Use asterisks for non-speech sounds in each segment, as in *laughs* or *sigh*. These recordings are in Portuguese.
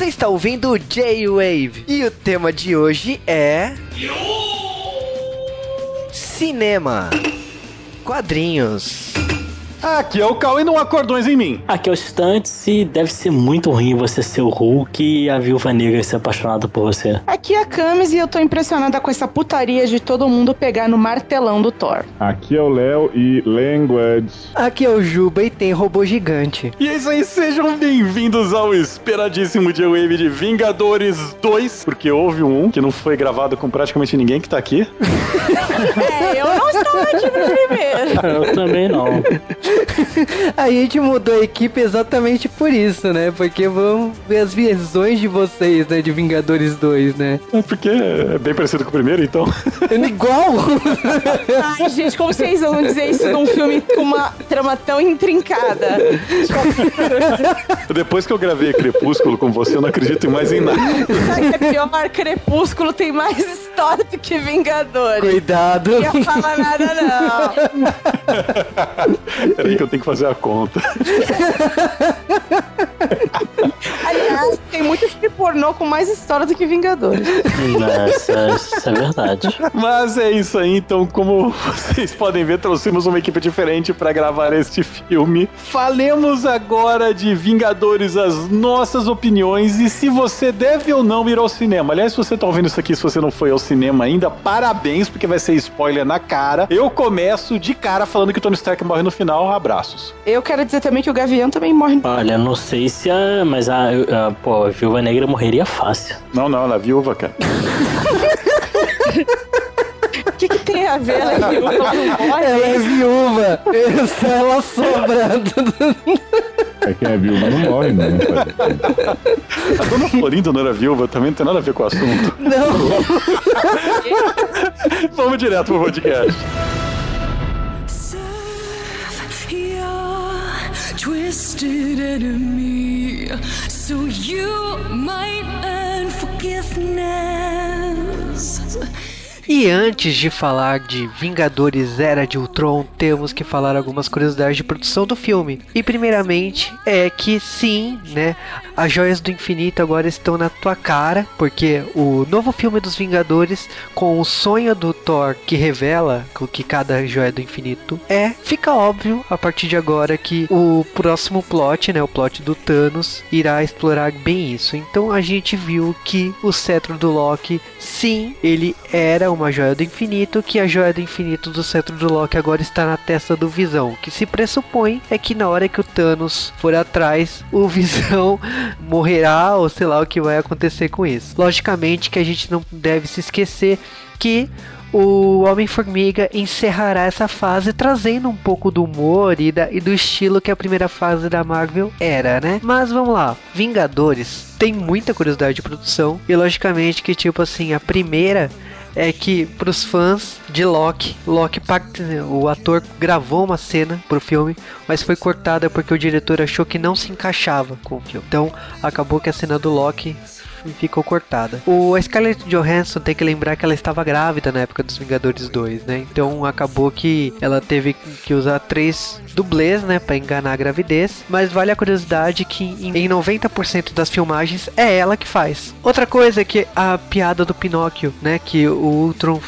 Você está ouvindo o J-Wave e o tema de hoje é. Cinema. Quadrinhos. Aqui é o Cal e não há cordões em mim. Aqui é o Stantes e deve ser muito ruim você ser o Hulk e a Viúva Negra ser apaixonada por você. Aqui é a Camis e eu tô impressionada com essa putaria de todo mundo pegar no martelão do Thor. Aqui é o Léo e Language. Aqui é o Juba e tem robô gigante. E é isso aí, sejam bem-vindos ao esperadíssimo J-Wave de Vingadores 2, porque houve um que não foi gravado com praticamente ninguém que tá aqui. *laughs* É, eu primeiro. *laughs* Eu também não. A gente mudou a equipe exatamente por isso, né? Porque vamos ver as visões de vocês, né? De Vingadores 2, né? É porque é bem parecido com o primeiro, então. *laughs* É igual! Ai, gente, como vocês vão dizer isso num filme com uma trama tão intrincada? *laughs* Depois que eu gravei Crepúsculo com você, eu não acredito mais em nada. Sabe que é pior? Crepúsculo tem mais história do que Vingadores. Cuidado! Não ia falar nada, não. Peraí que eu tenho que fazer a conta. *laughs* *laughs* Aliás, tem muito filme pornô com mais história do que Vingadores. Nossa, isso é verdade. Mas é isso aí, então, como vocês podem ver, trouxemos uma equipe diferente para gravar este filme. Falemos agora de Vingadores, as nossas opiniões e se você deve ou não ir ao cinema. Aliás, se você tá ouvindo isso aqui, se você não foi ao cinema ainda, parabéns, porque vai ser spoiler na cara. Eu começo de cara falando que o Tony Stark morre no final. Abraços. Eu quero dizer também que o Gavião também morre. Olha, não sei Mas a, a, pô, a Viúva Negra morreria fácil. Não, não, ela é viúva, cara. O que, que tem a ver? Ela é viúva, ela? Ela é viúva! Essa ela sobra. É quem é viúva não morre, não. né? A dona Florinda não era viúva, também não tem nada a ver com o assunto. Não! *laughs* Vamos direto pro podcast. Serve your twisted enemy so you might earn forgiveness. E antes de falar de Vingadores Era de Ultron, temos que falar algumas curiosidades de produção do filme. E primeiramente é que sim, né? As joias do infinito agora estão na tua cara, porque o novo filme dos Vingadores, com o sonho do Thor que revela o que cada joia do infinito é, fica óbvio a partir de agora que o próximo plot, né? O plot do Thanos, irá explorar bem isso. Então a gente viu que o cetro do Loki, sim, ele era uma joia do infinito, que a joia do infinito do cetro do Loki agora está na testa do Visão. O que se pressupõe é que na hora que o Thanos for atrás, o *laughs* Visão morrerá ou sei lá o que vai acontecer com isso. Logicamente que a gente não deve se esquecer que o Homem-Formiga encerrará essa fase trazendo um pouco do humor e, da- e do estilo que a primeira fase da Marvel era, né? Mas vamos lá, Vingadores tem muita curiosidade de produção e logicamente que tipo assim, a primeira é que pros fãs de Loki, Loki part- o ator gravou uma cena pro filme, mas foi cortada porque o diretor achou que não se encaixava com o filme. Então acabou que a cena do Loki ficou cortada. O a Scarlett Johansson tem que lembrar que ela estava grávida na época dos Vingadores 2, né? Então acabou que ela teve que usar três dublês, né, para enganar a gravidez. Mas vale a curiosidade que em em 90% das filmagens é ela que faz. Outra coisa é que a piada do Pinóquio, né, que o Ultron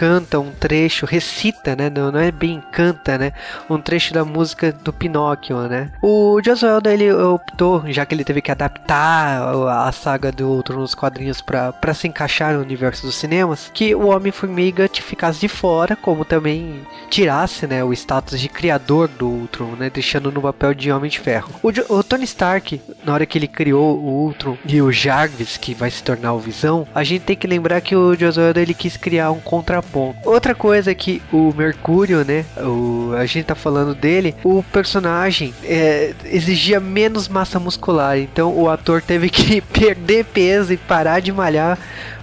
canta um trecho, recita, né? Não, não é bem canta, né? Um trecho da música do Pinóquio, né? O Josué ele optou, já que ele teve que adaptar a saga do Ultron nos quadrinhos pra se encaixar no universo dos cinemas, que o Homem-Formiga ficasse de fora, como também tirasse, né, o status de criador do Ultron, né, deixando no papel de Homem de Ferro. O, Jo- o Tony Stark, na hora que ele criou o Ultron e o Jarvis, que vai se tornar o Visão, a gente tem que lembrar que o Josué ele quis criar um contraponto. Outra coisa é que o Mercúrio, né, o, a gente tá falando dele, o personagem é, exigia menos massa muscular, então o ator teve que *laughs* perder peso e parar de malhar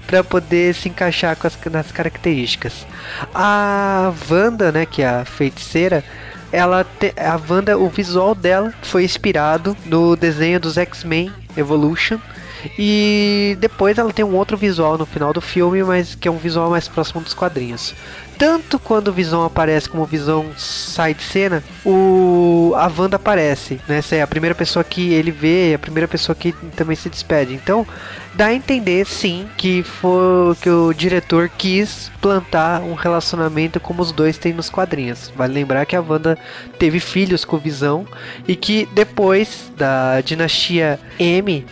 para poder se encaixar com as nas características. A Wanda, né, que é a feiticeira, ela te- a Wanda, o visual dela foi inspirado no desenho dos X-Men Evolution. E depois ela tem um outro visual no final do filme, mas que é um visual mais próximo dos quadrinhos. tanto quando o Visão aparece como o Visão sai de cena, o a Wanda aparece, né? Essa é a primeira pessoa que ele vê, a primeira pessoa que também se despede. Então, dá a entender sim que foi que o diretor quis plantar um relacionamento como os dois têm nos quadrinhos. Vale lembrar que a Wanda teve filhos com o Visão e que depois da dinastia M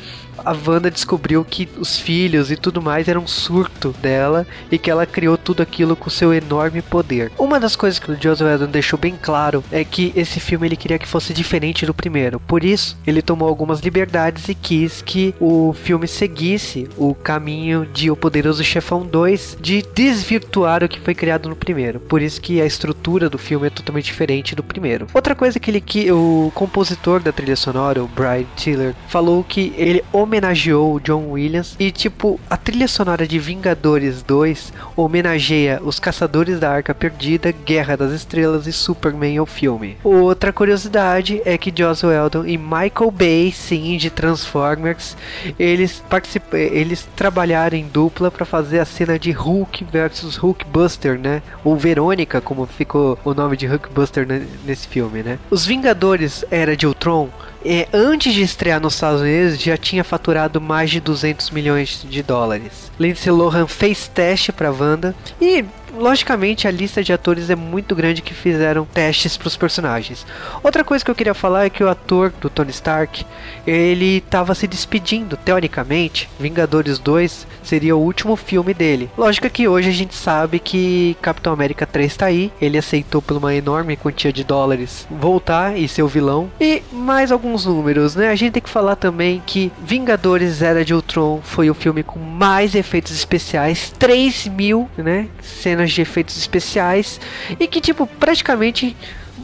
a Wanda descobriu que os filhos e tudo mais eram um surto dela e que ela criou tudo aquilo com seu enorme poder. Uma das coisas que o Joseph Whedon deixou bem claro é que esse filme ele queria que fosse diferente do primeiro. Por isso, ele tomou algumas liberdades e quis que o filme seguisse o caminho de O Poderoso Chefão 2 de desvirtuar o que foi criado no primeiro. Por isso que a estrutura do filme é totalmente diferente do primeiro. Outra coisa que ele que o compositor da trilha sonora, o Brian Tiller, falou que ele homenageou o John Williams e tipo a trilha sonora de Vingadores 2 homenageia os Caçadores da Arca Perdida, Guerra das Estrelas e Superman o filme. Outra curiosidade é que Joss Whedon e Michael Bay, sim, de Transformers, eles eles trabalharam em dupla para fazer a cena de Hulk versus Hulkbuster, né? Ou Verônica, como ficou o nome de Hulkbuster ne- nesse filme, né? Os Vingadores Era de Ultron é, antes de estrear nos Estados Unidos, já tinha faturado mais de 200 milhões de dólares. Lindsay Lohan fez teste para Wanda e, logicamente, a lista de atores é muito grande que fizeram testes para os personagens. Outra coisa que eu queria falar é que o ator do Tony Stark, ele estava se despedindo, teoricamente. Vingadores 2 seria o último filme dele. Lógico que hoje a gente sabe que Capitão América 3 está aí. Ele aceitou por uma enorme quantia de dólares voltar e ser o vilão. E mais alguns números, né? A gente tem que falar também que Vingadores Era de Ultron foi o filme com mais efeitos especiais, 3 mil, né? Cenas de efeitos especiais e que tipo praticamente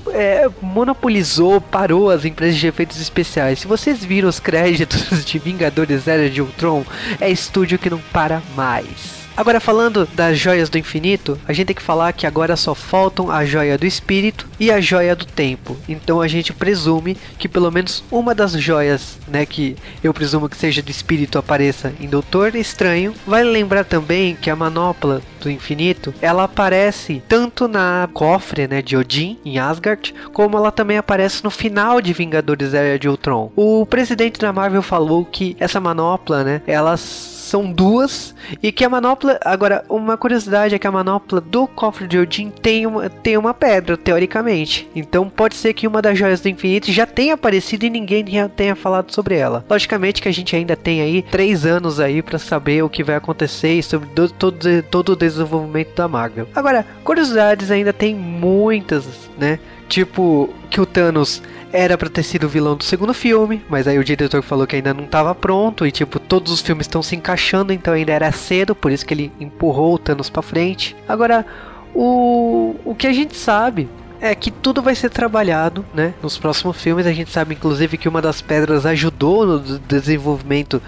é, monopolizou, parou as empresas de efeitos especiais. Se vocês viram os créditos *laughs* de Vingadores Era de Ultron, é estúdio que não para mais. Agora falando das joias do infinito, a gente tem que falar que agora só faltam a joia do espírito e a joia do tempo. Então a gente presume que pelo menos uma das joias, né, que eu presumo que seja do espírito apareça em Doutor Estranho. Vale lembrar também que a manopla do infinito, ela aparece tanto na cofre, né, de Odin em Asgard, como ela também aparece no final de Vingadores Era de Ultron. O presidente da Marvel falou que essa manopla, né, elas são duas e que a manopla, agora uma curiosidade é que a manopla do cofre de Odin tem uma, tem uma pedra teoricamente. Então pode ser que uma das joias do infinito já tenha aparecido e ninguém tenha, falado sobre ela. Logicamente que a gente ainda tem aí três anos aí para saber o que vai acontecer e sobre do, todo, todo o desenvolvimento da Marvel. Agora, curiosidades ainda tem muitas, né? Tipo que o Thanos era pra ter sido o vilão do segundo filme, mas aí o diretor falou que ainda não estava pronto e tipo todos os filmes estão se encaixando, então ainda era cedo, por isso que ele empurrou o Thanos para frente. Agora, o o que a gente sabe é que tudo vai ser trabalhado, né? Nos próximos filmes a gente sabe inclusive que uma das pedras ajudou no desenvolvimento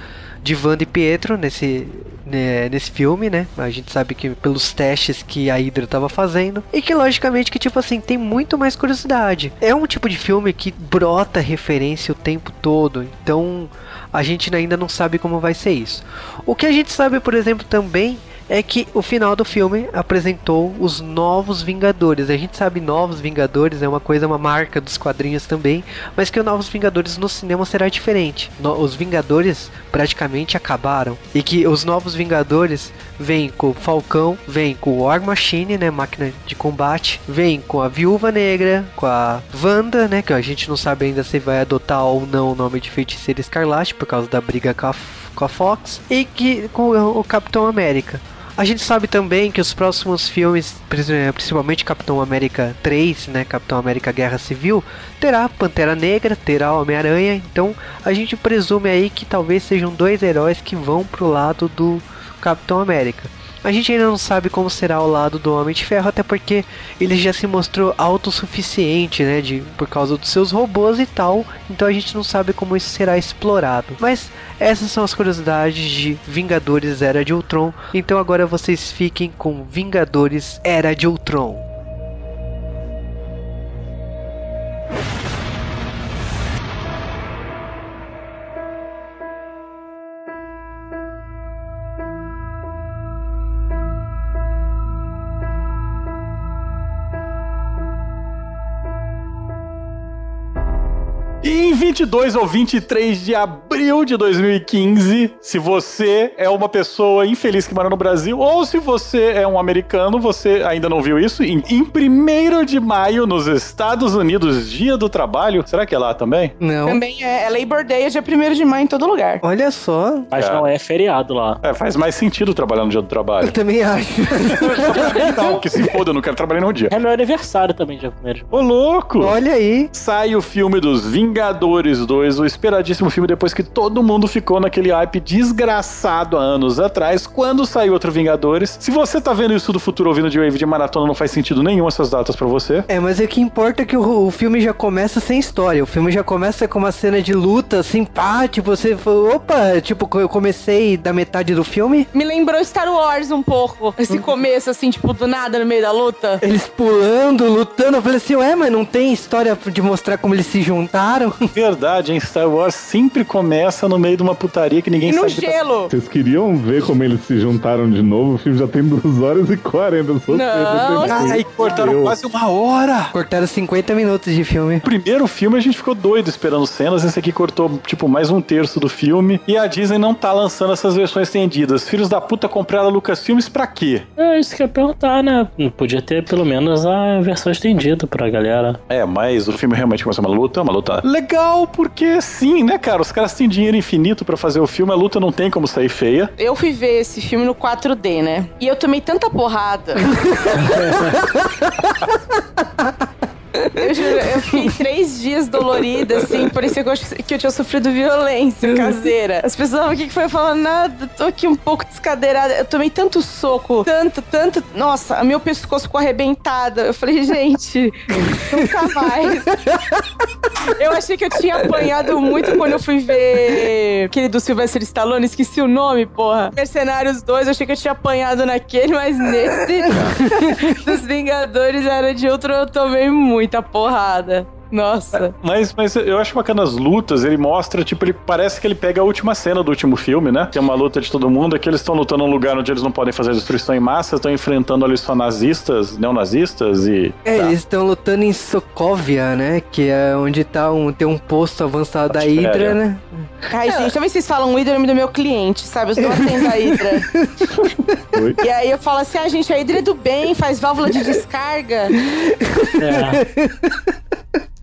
de Wanda e Pietro nesse né, nesse filme, né? A gente sabe que pelos testes que a Hydra estava fazendo e que logicamente que tipo assim tem muito mais curiosidade. É um tipo de filme que brota referência o tempo todo, então a gente ainda não sabe como vai ser isso. O que a gente sabe, por exemplo, também é que o final do filme apresentou os novos Vingadores. A gente sabe Novos Vingadores é uma coisa, uma marca dos quadrinhos também, mas que o Novos Vingadores no cinema será diferente. No, os Vingadores praticamente acabaram e que os Novos Vingadores vêm com o Falcão, vêm com o War Machine, né, máquina de combate, vêm com a Viúva Negra, com a Wanda, né, que a gente não sabe ainda se vai adotar ou não o nome de Feiticeira Escarlate por causa da briga com a, com a Fox e que com o, o Capitão América. A gente sabe também que os próximos filmes, principalmente Capitão América 3, né, Capitão América Guerra Civil, terá Pantera Negra, terá Homem-Aranha, então a gente presume aí que talvez sejam dois heróis que vão pro lado do Capitão América. A gente ainda não sabe como será o lado do Homem de Ferro, até porque ele já se mostrou autossuficiente, né, de, por causa dos seus robôs e tal, então a gente não sabe como isso será explorado. Mas essas são as curiosidades de Vingadores Era de Ultron, então agora vocês fiquem com Vingadores Era de Ultron. 22 ou 23 de abril de 2015, se você é uma pessoa infeliz que mora no Brasil, ou se você é um americano, você ainda não viu isso, em, em 1 de maio, nos Estados Unidos, dia do trabalho, será que é lá também? Não. Também é, é Labor Day, é dia 1 de maio em todo lugar. Olha só. Mas Cara. não é feriado lá. É, faz mais sentido trabalhar no dia do Eu trabalho. também acho. *laughs* não, que se foda, eu não quero trabalhar no dia. É meu aniversário também, dia 1 de Ô, louco! Olha aí. Sai o filme dos Vingadores 2, o esperadíssimo filme depois que todo mundo ficou naquele hype desgraçado há anos atrás, quando saiu outro Vingadores. Se você tá vendo isso do futuro ouvindo de Wave de Maratona, não faz sentido nenhum essas datas pra você. É, mas o que importa é que o, o filme já começa sem história. O filme já começa com uma cena de luta, assim, pá, tipo, você falou, opa, tipo, eu comecei da metade do filme, Me lembrou Star Wars um pouco. Esse começo, assim, tipo, do nada no meio da luta. eles pulando, lutando. Eu falei assim, ué, mas não tem história de mostrar como eles se juntaram? Verdade, em Star Wars sempre começa no meio de uma putaria que ninguém E no sabe. que tá- gelo. Vocês queriam ver como eles se juntaram de novo? O filme já tem 2 horas e 40. Eu sou Não. Ai, cortaram Eu- quase uma hora. Cortaram 50 minutos de filme. O primeiro filme a gente ficou doido esperando cenas, esse aqui cortou, tipo, mais um terço do filme. E a Disney não tá lançando essas versões estendidas. Filhos da puta compraram a Lucasfilmes pra quê? É isso que eu ia perguntar, né? Podia ter pelo menos a versão estendida pra galera. É, mas o filme realmente começa uma luta, uma luta legal, porque sim, né, cara? Os caras têm dinheiro infinito pra fazer o filme, a luta não tem como sair feia. Eu fui ver esse filme no 4D, né? E eu tomei tanta porrada. *laughs* Eu juro, eu fiquei três dias dolorida, assim, parecia que eu, que eu tinha sofrido violência caseira. As pessoas falavam, o que, que foi? Eu falava, nada, tô aqui um pouco descadeirada. Eu tomei tanto soco, tanto, tanto. Nossa, meu pescoço ficou arrebentado. Eu falei, gente, nunca mais. Eu achei que eu tinha apanhado muito quando eu fui ver aquele do Sylvester Stallone, esqueci o nome, porra. Mercenários 2, eu achei que eu tinha apanhado naquele, mas nesse *laughs* dos Vingadores era de outro, eu tomei muita porrada. Nossa. Mas, mas eu acho bacana as lutas, ele mostra, tipo, ele parece que ele pega a última cena do último filme, né? Que é uma luta de todo mundo, é que eles estão lutando num lugar onde eles não podem fazer destruição em massa, estão enfrentando ali só nazistas, neonazistas e. É, Tá. eles estão lutando em Sokovia, né? Que é onde tá um, tem um posto avançado da é, Hydra, é. né? Ai, gente, talvez vocês falam Hydra é do meu cliente, sabe? Eu sou atendo a Hydra. Oi? E aí eu falo assim, ah, gente, a Hydra é do bem, faz válvula de descarga. É. *laughs*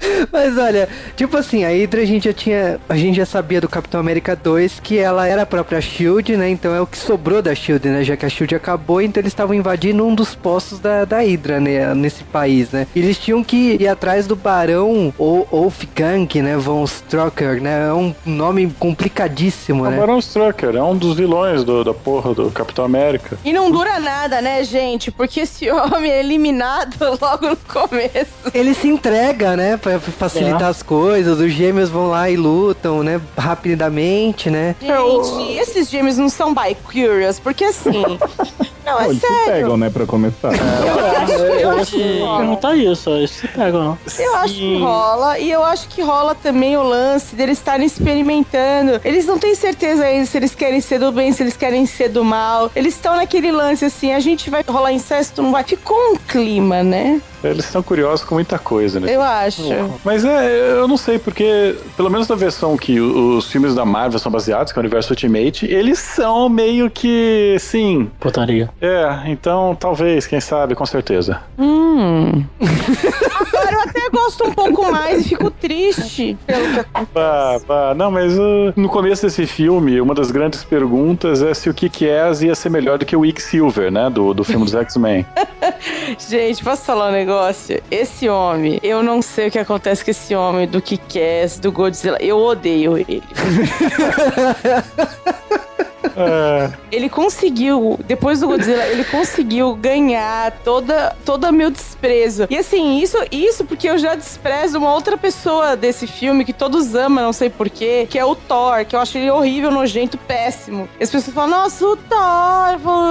*laughs* Mas olha, tipo assim, a Hydra a gente já tinha. A gente já sabia do Capitão América 2 que ela era a própria Shield, né? Então é o que sobrou da Shield, né? Já que a Shield acabou, então eles estavam invadindo um dos postos da, da Hydra, né? Nesse país, né? Eles tinham que ir atrás do Barão ou Wolfgang, né? Von Strucker, né? É um nome complicadíssimo, O né? Barão Strucker é um dos vilões do- da porra do Capitão América. E não dura nada, né, gente? Porque esse *laughs* homem é eliminado *laughs* logo no começo. Ele se entrega, né? Pra facilitar É. as coisas. Os gêmeos vão lá e lutam, né? Rapidamente, né? Gente, esses gêmeos não são bi-curious, porque assim. *laughs* Não, Pô, é eles se sério. pegam, né, pra começar. Eu acho, eu Eu acho que perguntar isso, eles se pegam, não. Eu acho que rola, e eu acho que rola também o lance deles estarem experimentando. Eles não têm certeza ainda se eles querem ser do bem, se eles querem ser do mal. Eles estão naquele lance assim, a gente vai rolar incesto, não vai? Ficou um clima, né? Eles estão curiosos com muita coisa, né? Eu acho. Mas é, eu não sei, porque, pelo menos na versão que os filmes da Marvel são baseados, que é o universo Ultimate, eles são meio que, sim. Putaria. É, então talvez, quem sabe, com certeza. Hum. *laughs* Agora eu até gosto um pouco mais e fico triste pelo que acontece. Bah, bah, não, mas uh, no começo desse filme, uma das grandes perguntas é se o Kick-Ass ia ser melhor do que o Quicksilver, né? Do, do filme dos X-Men. *laughs* Gente, posso falar um negócio? Esse homem, eu não sei o que acontece com esse homem do Kick-Ass, do Godzilla. Eu odeio ele. *laughs* É, Ele conseguiu, depois do Godzilla, ele conseguiu ganhar toda toda meu desprezo. E assim, isso isso porque eu já desprezo uma outra pessoa desse filme que todos amam, não sei porquê, que é o Thor, que eu acho ele horrível, nojento, péssimo. E as pessoas falam, nossa, o Thor. Eu falo.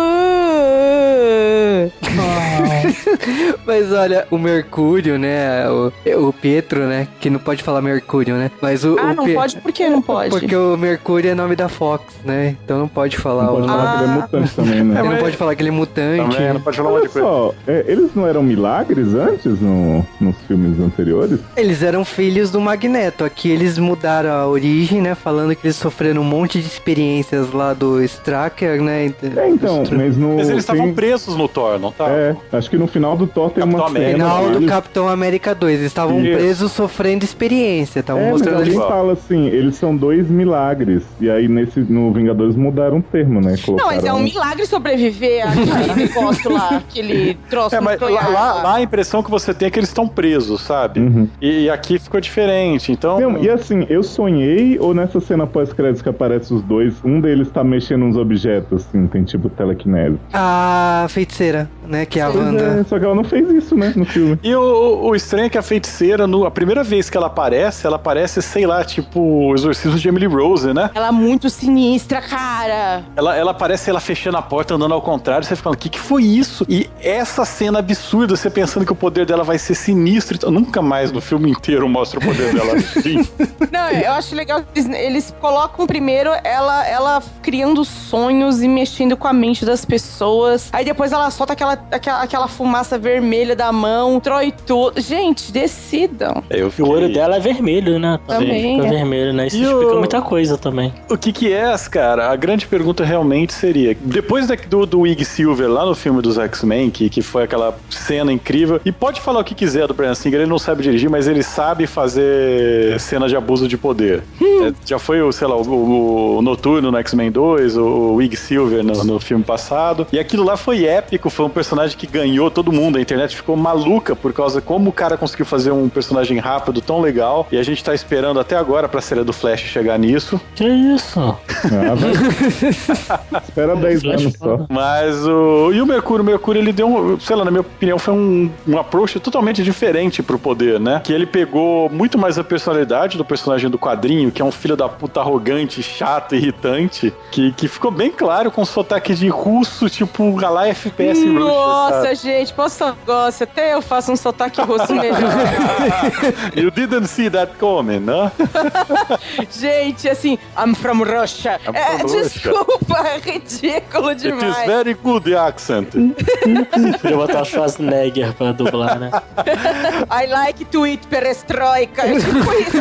*laughs* Mas olha, o Mercúrio, né? O, o Pietro, né? Que não pode falar Mercúrio, né? Mas o. Ah, o não Pe- pode? Por que não *laughs* pode? Porque o Mercúrio é nome da Fox, né? Então não pode falar Não o pode falar que ele é mutante *laughs* também, né? Ele não mas- pode falar que ele é mutante. Também, não pode falar Olha de coisa. só, é, eles não eram milagres antes no- nos filmes anteriores? Eles eram filhos do Magneto. Aqui eles mudaram a origem, né? Falando que eles sofreram um monte de experiências lá do Stracker, né? É, então, mas no. Mas eles estavam tem- presos no Thor, não tá? É, acho que no final do Thor tem Capitão uma cena. Final do deles- Capitão América 2. Eles estavam Isso. presos sofrendo experiência. Estavam É, mas mostrando alguém eles. fala assim, eles são dois milagres. E aí nesse, no Vingadores mudaram o termo, né? Não, mas é um Colocaram- milagre sobreviver àquele *laughs* negócio lá, aquele troço É, mas lá, lá- lá a impressão que você tem é que eles estão presos, sabe? Uhum. E aqui ficou diferente, então... Não, e assim, eu sonhei ou nessa cena pós-créditos que aparece os dois, um deles tá mexendo uns objetos, assim, tem tipo telecinese. A feiticeira, né? Que é a Wanda. é, só que ela não fez isso, né, no filme. E o, o estranho é que a feiticeira, no, a primeira vez que ela aparece, ela aparece, sei lá, tipo o exorcismo de Emily Rose, né? Ela é muito sinistra, cara. Ela, ela aparece ela fechando a porta, andando ao contrário, você fica falando, o que, que foi isso? E essa cena absurda, você pensando que o poder dela vai ser sinistro. Então, nunca mais no filme inteiro mostra o poder dela *laughs* assim. Não, eu acho legal que eles, eles colocam primeiro ela, ela criando sonhos e mexendo com a mente das pessoas. Aí depois ela solta aquela, aquela, aquela fumaça vermelha da mão, trói tudo. Gente, decidam. Eu O fiquei- olho dela é vermelho, né? Também, Fica é. vermelho, né? Isso E explica o- muita coisa também. O que que é, cara? A grande pergunta realmente seria, depois da- do, do Ig Silver lá no filme dos X-Men, que, que foi aquela cena incrível, e pode falar o que quiser do Brian Singer, ele não sabe dirigir, mas ele sabe fazer cena de abuso de poder. É, já foi, o, sei lá, o, o Noturno no X-Men 2, o, o Ig Silver no, no filme passado, e aquilo lá foi épico, foi um personagem que ganhou todo mundo, a internet ficou maluca por causa como o cara conseguiu fazer um personagem rápido tão legal, e a gente tá esperando até agora pra série do Flash chegar nisso. Que isso? Ah. *laughs* *laughs* Espera 10 Flash anos só. Mas o. E o Mercúrio? O Mercúrio, ele deu um. Sei lá, na minha opinião, foi um, um approach totalmente diferente pro poder, né? Que ele pegou muito mais a personalidade do personagem do quadrinho, que é um filho da puta arrogante, chato, irritante, que, que ficou bem claro com sotaque de russo, tipo, a lá FPS Nossa, sabe? gente, posso falar um negócio? Até eu faço um sotaque russo *laughs* melhor. You didn't see that coming, né? *laughs* gente, assim, I'm from Russia. I'm é, from Russia. Desculpa, é ridículo It is demais. very good accent. Podia botar o Schwarzenegger pra dublar, né? I like to eat perestroika. É tipo isso?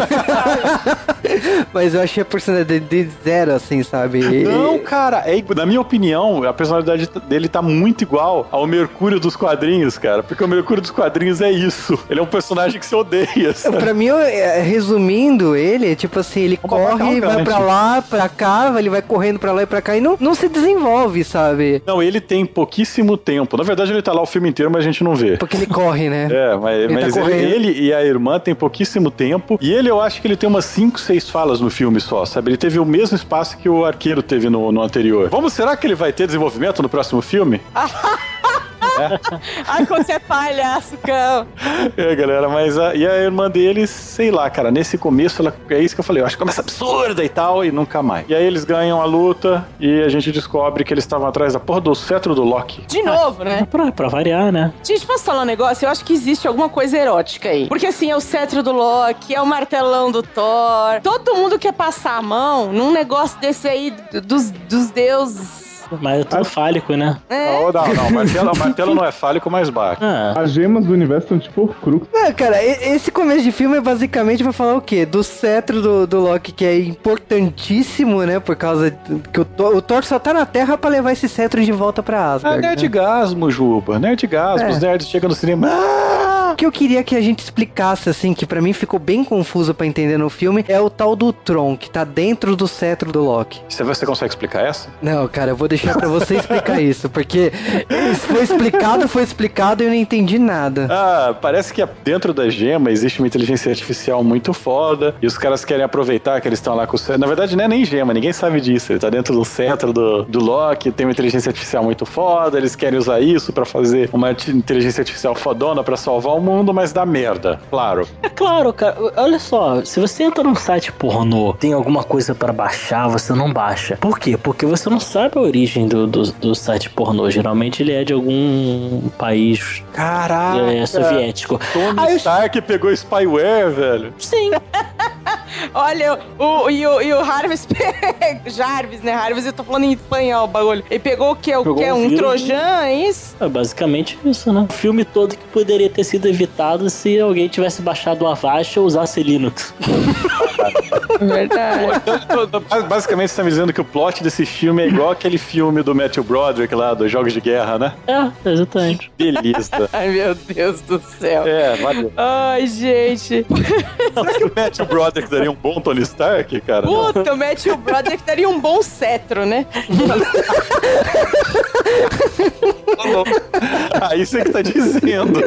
Mas eu achei a personalidade dele zero, assim, sabe? Não, cara, é, na minha opinião, a personalidade dele tá muito igual ao Mercúrio dos quadrinhos, cara. Porque o Mercúrio dos quadrinhos é isso. Ele é um personagem que você odeia. sabe? Pra mim, é, resumindo ele, tipo assim, ele corre, vai pra lá, pra cá, ele vai correndo pra lá e pra cá e não, não se desenvolve, sabe? Não, ele tem pouquíssimo tempo. Na verdade, ele tá lá o filme inteiro, mas a gente não vê. Porque ele corre, né? *laughs* É, mas, Ele tá mas ele, correndo. ele e a irmã têm pouquíssimo tempo. E ele, eu acho que ele tem umas 5, 6 falas no filme só, sabe? Ele teve o mesmo espaço que o arqueiro teve no, no anterior. Vamos, será que ele vai ter desenvolvimento no próximo filme? *laughs* *laughs* Ai, como você é palhaço, cão. É, galera, mas a, e a irmã dele, sei lá, cara, nesse começo, ela, é isso que eu falei, eu acho que começa absurda e tal, e nunca mais. E aí eles ganham a luta e a gente descobre que eles estavam atrás da porra do cetro do Loki. De novo, né? Pra, pra variar, né? Gente, posso falar um negócio? Eu acho que existe alguma coisa erótica aí. Porque assim, é o cetro do Loki, é o martelão do Thor. Todo mundo quer passar a mão num negócio desse aí dos, dos deuses. Mas é tudo fálico, né? É. Não, não, não, martelo, martelo não é fálico, mas bate. Ah, As gemas do universo são tipo Crux. Não, cara, e- esse começo de filme é basicamente vai falar o quê? Do cetro do, do Loki, que é importantíssimo, né? Por causa do- que o, Thor- o Thor só tá na Terra pra levar esse cetro de volta pra É Asgard. né? nerdgasmo, Juba, nerdgasmo. É. Os nerds chegam no cinema. "Ah!" O que eu queria que a gente explicasse, assim, que pra mim ficou bem confuso pra entender no filme, é o tal do Tron, que tá dentro do cetro do Loki. Você, você consegue explicar essa? Não, cara, eu vou deixar pra você explicar isso, porque foi explicado, foi explicado e eu não entendi nada. Ah, parece que dentro da gema existe uma inteligência artificial muito foda e os caras querem aproveitar que eles estão lá com o cetro. Na verdade, não é nem gema, ninguém sabe disso. Ele tá dentro do cetro do, do Loki, tem uma inteligência artificial muito foda, eles querem usar isso pra fazer uma inteligência artificial fodona pra salvar o mundo, mas dá merda, claro. é claro, cara. Olha só, se você entra num site pornô, tem alguma coisa pra baixar, você não baixa. Por quê? Porque você não sabe a origem do, do, do site pornô. Geralmente ele é de algum país Caraca! é, soviético. Tony Aí eu- Stark pegou spyware, velho. Sim. *laughs* Olha, o, e, o, e o Jarvis, *laughs* Jarvis, né? Jarvis, eu tô falando em espanhol o bagulho. Ele pegou o quê? O um Um trojan, é isso? É basicamente isso, né? O filme todo que poderia ter sido evitado se alguém tivesse baixado o Avast ou usasse Linux. *laughs* Verdade. Então, tô- tô- Basicamente, você tá me dizendo que o plot desse filme é igual aquele filme do Matthew Broderick lá, dos Jogos de Guerra, né? É, exatamente. Beleza. *laughs* Ai, meu Deus do céu. É, valeu. Ai, gente. Será que o Matthew Broderick daria um bom Tony Stark, cara? Puta, o Matthew Broderick daria um bom cetro, né? Aí você que tá dizendo.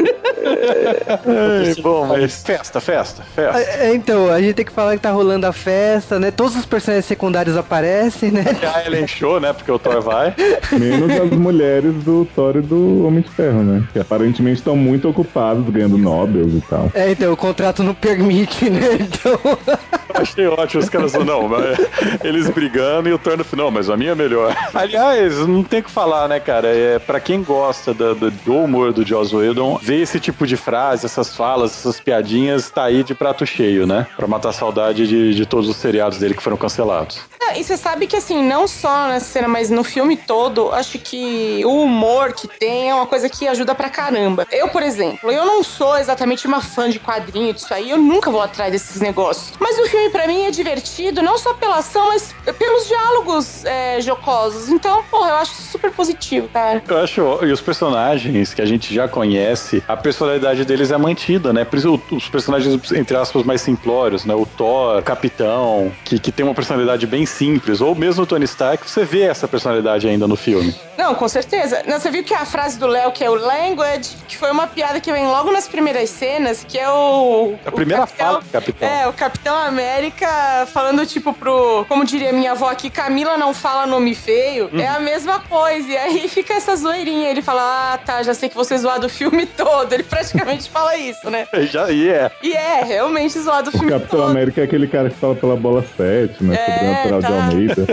Ai, bom, mas festa, festa, festa. É, então, a gente tem que falar que tá rolando a festa, né? Todos os personagens secundários aparecem, né? A Ellen Show, né? Porque o Thor vai. Menos as mulheres do Thor e do Homem de Ferro, né? Que aparentemente estão muito ocupadas ganhando Nobel e tal. É, então, o contrato não permite, né? Então. *laughs* Achei ótimo os caras não, mas eles brigando e o Thor no final, mas a minha é melhor. Aliás, não tem o que falar, né, cara? É, pra quem gosta do, do- do humor do Joss Whedon, ver esse tipo de frase, essas falas, essas piadinhas, tá aí de prato cheio, né? Pra matar a saudade de, de todos os seriados dele que foram cancelados. É, e você sabe que, assim, não só nessa cena, mas no filme todo, acho que o humor que tem é uma coisa que ajuda pra caramba. Eu, por exemplo, eu não sou exatamente uma fã de quadrinho disso aí, eu nunca vou atrás desses negócios. Mas o filme, pra mim, é divertido, não só pela ação, mas pelos diálogos é, jocosos. Então, porra, eu acho super positivo, cara. Eu acho, e os personagens que a gente já conhece, a personalidade deles é mantida, né? Os personagens, entre aspas, mais simplórios, né? O Thor, o Capitão, que, que tem uma personalidade bem simples, ou mesmo o Tony Stark, você vê essa personalidade ainda no filme. Não, com certeza. Não, você viu que a frase do Léo, que é o language, que foi uma piada que vem logo nas primeiras cenas, que é o. A o primeira Capitão- fala do Capitão. É, o Capitão América falando, tipo, pro. Como diria minha avó aqui, Camila não fala nome feio. É a mesma coisa. E aí *laughs* fica essa zoeirinha. Ele fala, ah, tá, já sei que você zoado o filme *laughs* todo. Ele praticamente *laughs* fala isso, né? Já, e é. E é, realmente zoado o O filme Capitão todo. América é aquele cara que fala pela bola 7, né? É, Sobrenatural de tá. Almeida.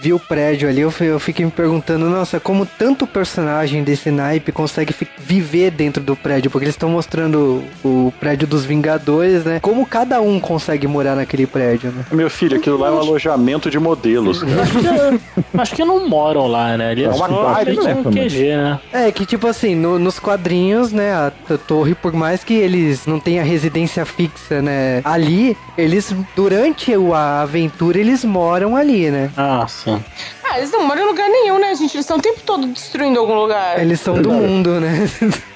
Vi o prédio ali, eu eu fiquei me perguntando, nossa, como tanto personagem desse naipe consegue viver dentro do prédio, porque eles estão mostrando o prédio dos Vingadores, né? Como cada um consegue morar naquele prédio, né? Meu filho, aquilo lá é um alojamento de modelos. Acho que não moram lá, né? É É uma fez né, um. QG, né? É, que tipo assim, no- nos quadrinhos, né, a torre, por mais que eles não tenham residência fixa, né, ali, eles, durante o- a aventura, eles moram ali, né? Ah, sim. Ah, eles não moram em lugar nenhum, né, gente? Eles estão o tempo todo destruindo algum lugar. Eles são do mundo, né?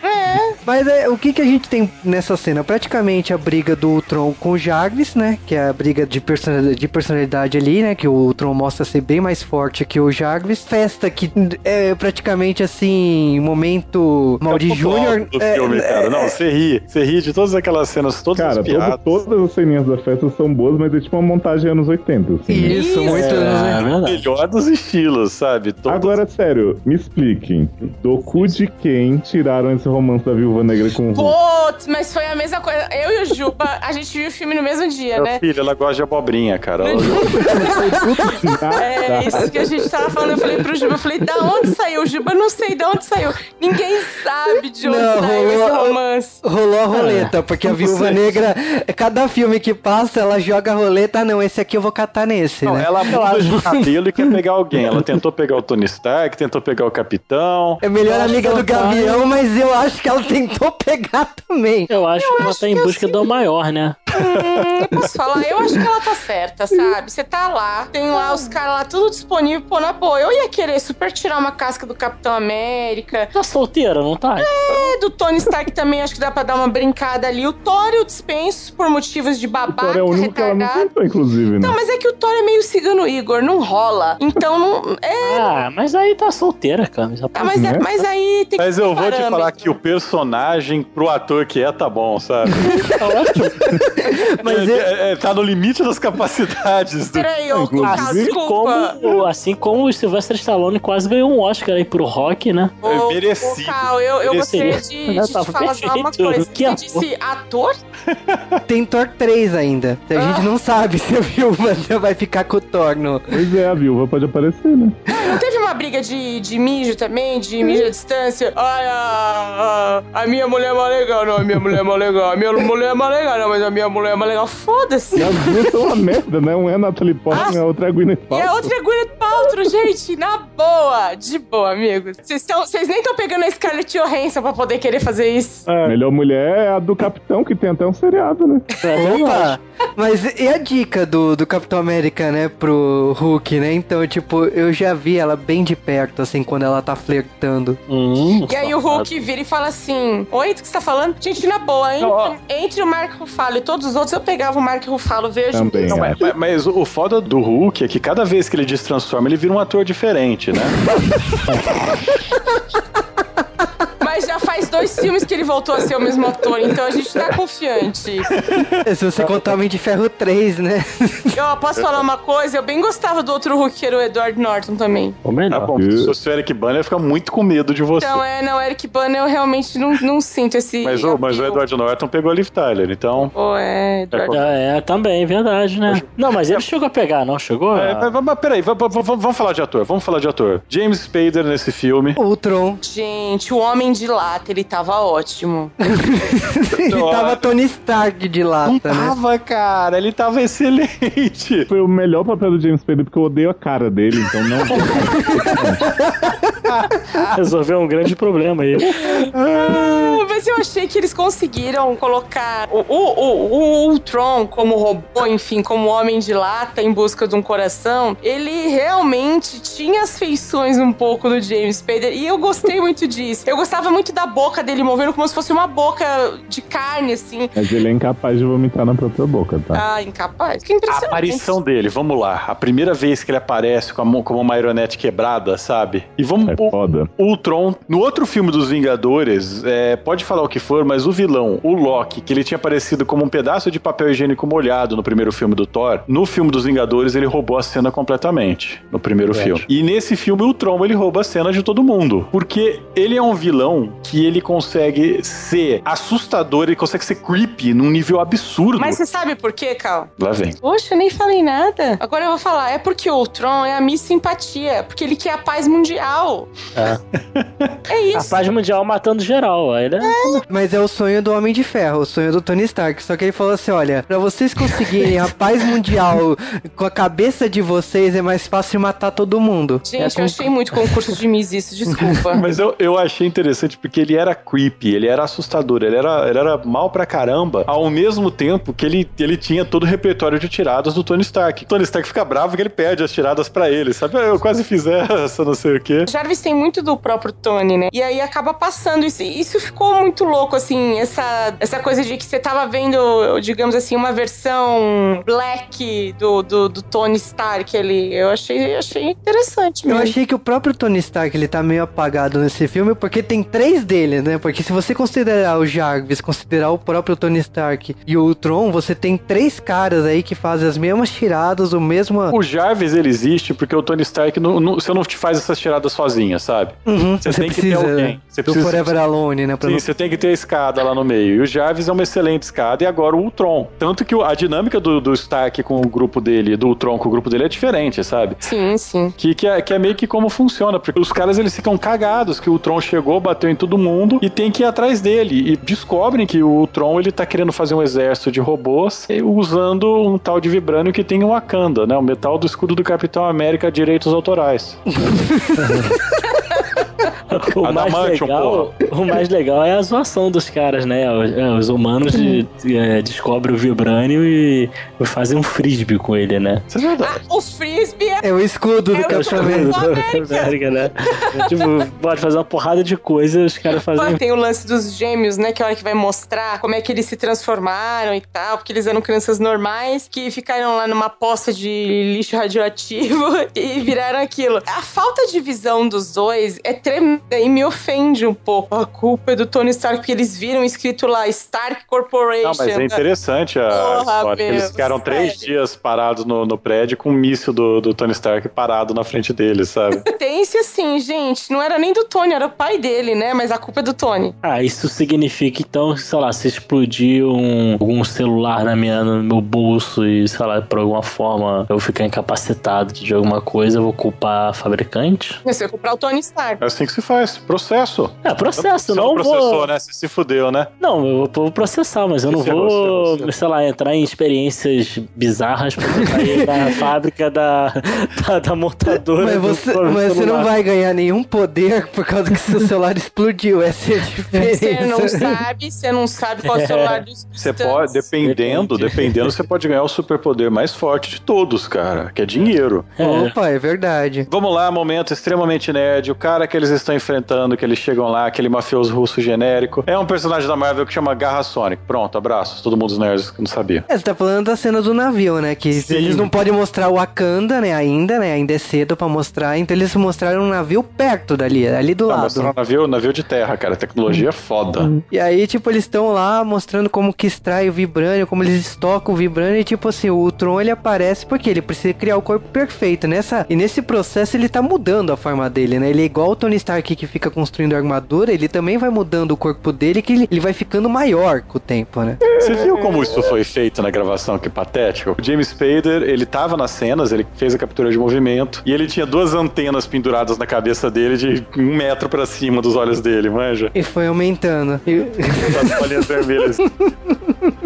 É. Mas é, o que, que a gente tem nessa cena? Praticamente a briga do Tron com o Jarvis, né? Que é a briga de personalidade, de personalidade ali, né? Que o Tron mostra ser bem mais forte que o Jarvis. Festa que é praticamente assim, momento Mauri É ponto Júnior. do é, filme, cara. Não, você ri. Você ri de todas aquelas cenas, todas Cara, as piadas. todo- todas as ceninhas da festa são boas, mas é tipo uma montagem anos 80, assim. né? Isso, muito É, né? verdade. Melhor dos estilos, sabe? Todas- Agora, sério, me expliquem. Do cu de quem tiraram esse romance da Viúva Negra com o? Putz, mas foi a mesma coisa. Eu e o Juba, a gente viu o filme no mesmo dia, Meu né? filho, ela gosta de abobrinha, cara. Ela- *laughs* É isso que a gente tava falando. Eu falei pro Juba, eu falei, da onde saiu? O Juba, não sei de onde saiu. Ninguém sabe de onde Não, saiu esse rolou- romance. Rolou a roleta, porque a Viúva. Negra, cada filme que passa, ela joga a roleta. Ah, não, esse aqui eu vou catar nesse, Não, né? ela muda de cabelo e quer pegar alguém. Ela tentou pegar o Tony Stark, tentou pegar o Capitão. É melhor Eu acho amiga do Gavião, mas eu acho que ela tentou pegar também. Eu acho que ela tá em busca do maior, né? Hum, eu posso falar? Eu acho que ela tá certa, sabe? Você tá lá, tem lá os caras lá tudo disponível, pô, na boa. Eu ia querer super tirar uma casca do Capitão América. Tá solteira, não tá? É, do Tony Stark também, acho que dá pra dar uma brincada ali. O Thor eu dispenso por motivos de O babaca, Thor é o único que ela não retardado. tentou, inclusive, né? Não, mas é que o Thor é meio cigano Igor, não rola. Então não. É, Ah, mas aí tá solteira, Camisa. tá, mas, é- mas aí tem que. Mas eu vou te falar que o personagem pro ator que é, tá bom, sabe? Tá ótimo. *laughs* Mas É- eu- é- é- tá no limite das capacidades do. Peraí, Lucas, Assim desculpa. como, assim como o Sylvester Stallone quase ganhou um Oscar aí pro rock, né? Ô, É merecido. ô, Cal, eu, eu gostaria de, *laughs* de te Tava falar só uma coisa. Que Você disse ator? tem Thor 3 ainda. A gente não sabe se a Viúva *laughs* vai ficar com o Thor no... Pois é, a viúva pode aparecer, né? Não teve uma briga de, de mijo também, de mijo à distância? Ai, a, a, a minha mulher é mais legal, não, a minha mulher é mais legal. A minha mulher é mais legal, não, mas a minha mulher é mais legal. Foda-se. E as duas são uma merda, né? Um é a Natalie Portman e a outra é a Gwyneth E a Paltrow. outra é Gwyneth Paltrow, gente, na boa, de boa, amigos. Vocês nem estão pegando a Scarlett Johansson pra poder querer fazer isso. A melhor mulher é a do Capitão, que tem até um seriado, né? Opa! Mas e a dica do, do Capitão América, né, pro Hulk, né? Então, tipo, eu já vi ela bem de perto, assim, quando ela tá flertando. Hum, E aí o Hulk vira e fala assim: Oi, do que você tá falando? Gente, na boa, entre, ó. entre o Mark Ruffalo e todos os outros, eu pegava o Mark Ruffalo, vejo. Também, Não, é. mas, mas- mas o foda do Hulk é que cada vez que ele destransforma, ele vira um ator diferente, né? *laughs* Faz dois filmes que ele voltou a ser o mesmo ator, então a gente tá confiante. É, Se você contar Homem de Ferro 3, né? Eu posso falar uma coisa? Eu bem gostava do outro Hulk, que era o Edward Norton também. Ou Tá melhor. bom, se fosse o Eric Banner, fica muito com medo de você. Então, é, não, Eric Bana, eu realmente não, não sinto esse. Mas, o, mas o. Edward Norton pegou a Liv Tyler, então. Pô, é, Edward. É, é, também, verdade, né? Não, mas ele chegou a pegar, não? Chegou? É, a- mas, mas peraí, vamos, vamos- vamos falar de ator, vamos falar de ator. James Spader nesse filme. Ultron. Gente, o Homem de Lata, ele tava ótimo. *laughs* Ele tava Tony Stark de Não lata, né? tava, cara, ele tava excelente. Foi o melhor papel do James Spader, porque eu odeio a cara dele, então não. *laughs* *laughs* Resolveu um grande problema aí. Ah, Mas eu achei que eles conseguiram colocar o, o, o, o Ultron como robô, enfim, como homem de lata em busca de um coração. Ele realmente tinha as feições um pouco do James Spader e eu gostei muito disso. Eu gostava muito da boca dele movendo como se fosse uma boca de carne, assim. Mas ele é incapaz de vomitar na própria boca, tá? Ah, incapaz. Que A impressionante. aparição dele, vamos lá. A primeira vez que ele aparece com a mão como uma marionete quebrada, sabe? E vamos. É o- foda. O Ultron, no outro filme dos Vingadores, é, pode falar o que for, mas o vilão, o Loki, que ele tinha aparecido como um pedaço de papel higiênico molhado no primeiro filme do Thor, no filme dos Vingadores ele roubou a cena completamente, no primeiro Verdade. filme. E nesse filme o Ultron ele rouba a cena de todo mundo, porque ele é um vilão que ele consegue ser assustador, ele consegue ser creepy num nível absurdo. Mas você sabe por quê, Cal? Lá vem. Poxa, eu nem falei nada. Agora eu vou falar. É porque o Ultron é a Miss Simpatia. Porque ele quer a paz mundial. É. *laughs* É A isso. paz mundial matando geral. Aí ele é... Mas é o sonho do Homem de Ferro, o sonho do Tony Stark. Só que ele falou assim: olha, pra vocês conseguirem a paz mundial com a cabeça de vocês, é mais fácil matar todo mundo. Gente, É eu com- achei muito concurso de Miss isso, desculpa. *laughs* Mas eu, eu achei interessante porque ele era creepy, ele era assustador, ele era, ele era mal pra caramba, ao mesmo tempo que ele, ele tinha todo o repertório de tiradas do Tony Stark. Tony Stark fica bravo que ele perde as tiradas pra ele, sabe? "Ah, Eu quase fiz essa, não sei o quê. Jarvis tem muito do próprio Tony, né? E aí acaba passando isso. Isso ficou muito louco, assim, essa, essa coisa de que você tava vendo, digamos assim, uma versão black do, do, do Tony Stark ali. Eu achei, achei interessante Eu mesmo. achei que o próprio Tony Stark ele tá meio apagado nesse filme porque tem três dele, né? Porque se você considerar o Jarvis, considerar o próprio Tony Stark e o Ultron, você tem três caras aí que fazem as mesmas tiradas, o mesmo. O Jarvis, ele existe porque o Tony Stark, não, não- você não te faz essas tiradas sozinha, sabe? Uhum, Você tem que ter alguém. Você do precisa- Forever Alone, né? Sim, não- você tem que ter a escada lá no meio. E o Jarvis é uma excelente escada, e agora o Ultron. Tanto que a dinâmica do, do Stark com o grupo dele, do Ultron com o grupo dele é diferente, sabe? Sim, sim. Que, que, é, que é meio que como funciona, porque os caras eles ficam cagados que o Tron chegou, bateu em todo mundo e tem que ir atrás dele. E descobrem que o Tron ele tá querendo fazer um exército de robôs usando um tal de vibrânio que tem o Wakanda, né? O metal do escudo do Capitão América, direitos autorais. *laughs* *laughs* O mais, legal, o mais legal é a zoação dos caras, né? Os, é, os humanos de- é, descobrem o Vibrânio e fazem um frisbee com ele, né? Isso é verdade. Ah, o Frisbee é É o escudo do É Capitão. *laughs* América. Né? tipo, pode fazer uma porrada de coisas, os caras fazem. Tem o lance dos gêmeos, né? Que é a hora que vai mostrar como é que eles se transformaram e tal, porque eles eram crianças normais que ficaram lá numa poça de lixo radioativo *laughs* e viraram aquilo. A falta de visão dos dois é tremenda e me ofende um pouco. A culpa é do Tony Stark, porque eles viram escrito lá Stark Corporation. Não, mas é interessante a Porra, história. que Eles ficaram três sério. dias parados no, no prédio com o míssil do, do Tony Stark parado na frente deles, sabe? *laughs* Tem-se assim, gente. Não era nem do Tony, era o pai dele, né? Mas a culpa é do Tony. Ah, isso significa então, sei lá, se explodir um, algum celular na minha, no meu bolso e, sei lá, por alguma forma eu ficar incapacitado de alguma coisa, eu vou culpar a fabricante? Você vai comprar o Tony Stark. É assim que se faz. Processo. É, processo, Você não processou, vou. né? Você se fudeu, né? Não, eu vou processar, mas eu não Você vou, errou, você errou. sei lá, entrar em experiências bizarras pra sair da *laughs* fábrica da, da, da montadora. Mas você, mas você não vai ganhar nenhum poder por causa que seu celular *laughs* explodiu. Essa é a Você não diferença. sabe, você não sabe qual é o celular dos Você pode, dependendo, Depende. dependendo, você pode ganhar o superpoder mais forte de todos, cara, que é dinheiro. É. Opa, é verdade. Vamos lá, momento extremamente nerd. O cara que eles estão enfrentando, que eles chegam lá, aquele mafioso russo genérico, é um personagem da Marvel que chama Garra Sonic. Pronto, abraços. Todo mundo os nerds que não sabia. É, você tá falando da cena do navio, né? Que Sim. eles não podem mostrar o Wakanda, né? Ainda, né? Ainda é cedo pra mostrar. Então eles mostraram um navio perto dali, ali do Tá lado. um navio, navio de terra, cara. Tecnologia foda. E aí, tipo, eles estão lá mostrando como que extrai o vibrânio, como eles estocam o vibrânio. E, tipo assim, o Tron ele aparece porque ele precisa criar o corpo perfeito. Nessa, e nesse processo ele tá mudando a forma dele, né? Ele é igual o Tony Stark que fica construindo a armadura, ele também vai mudando o corpo dele, que ele, vai ficando maior com o tempo, né? Você viu como isso foi feito na gravação? Que patético. O James Spader, ele tava nas cenas, ele fez a captura de movimento e ele tinha duas antenas penduradas na cabeça dele de um metro pra cima dos olhos dele, manja? E foi aumentando. E- Das bolinhas vermelhas.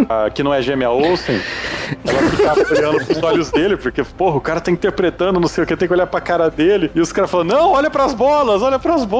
A *laughs* que não é gêmea Olsen, ela ficava olhando pros olhos dele, porque, porra, o cara tá interpretando, não sei o que, tem que olhar pra cara dele. E os caras falam, não, olha pras bolas, olha pras bolas.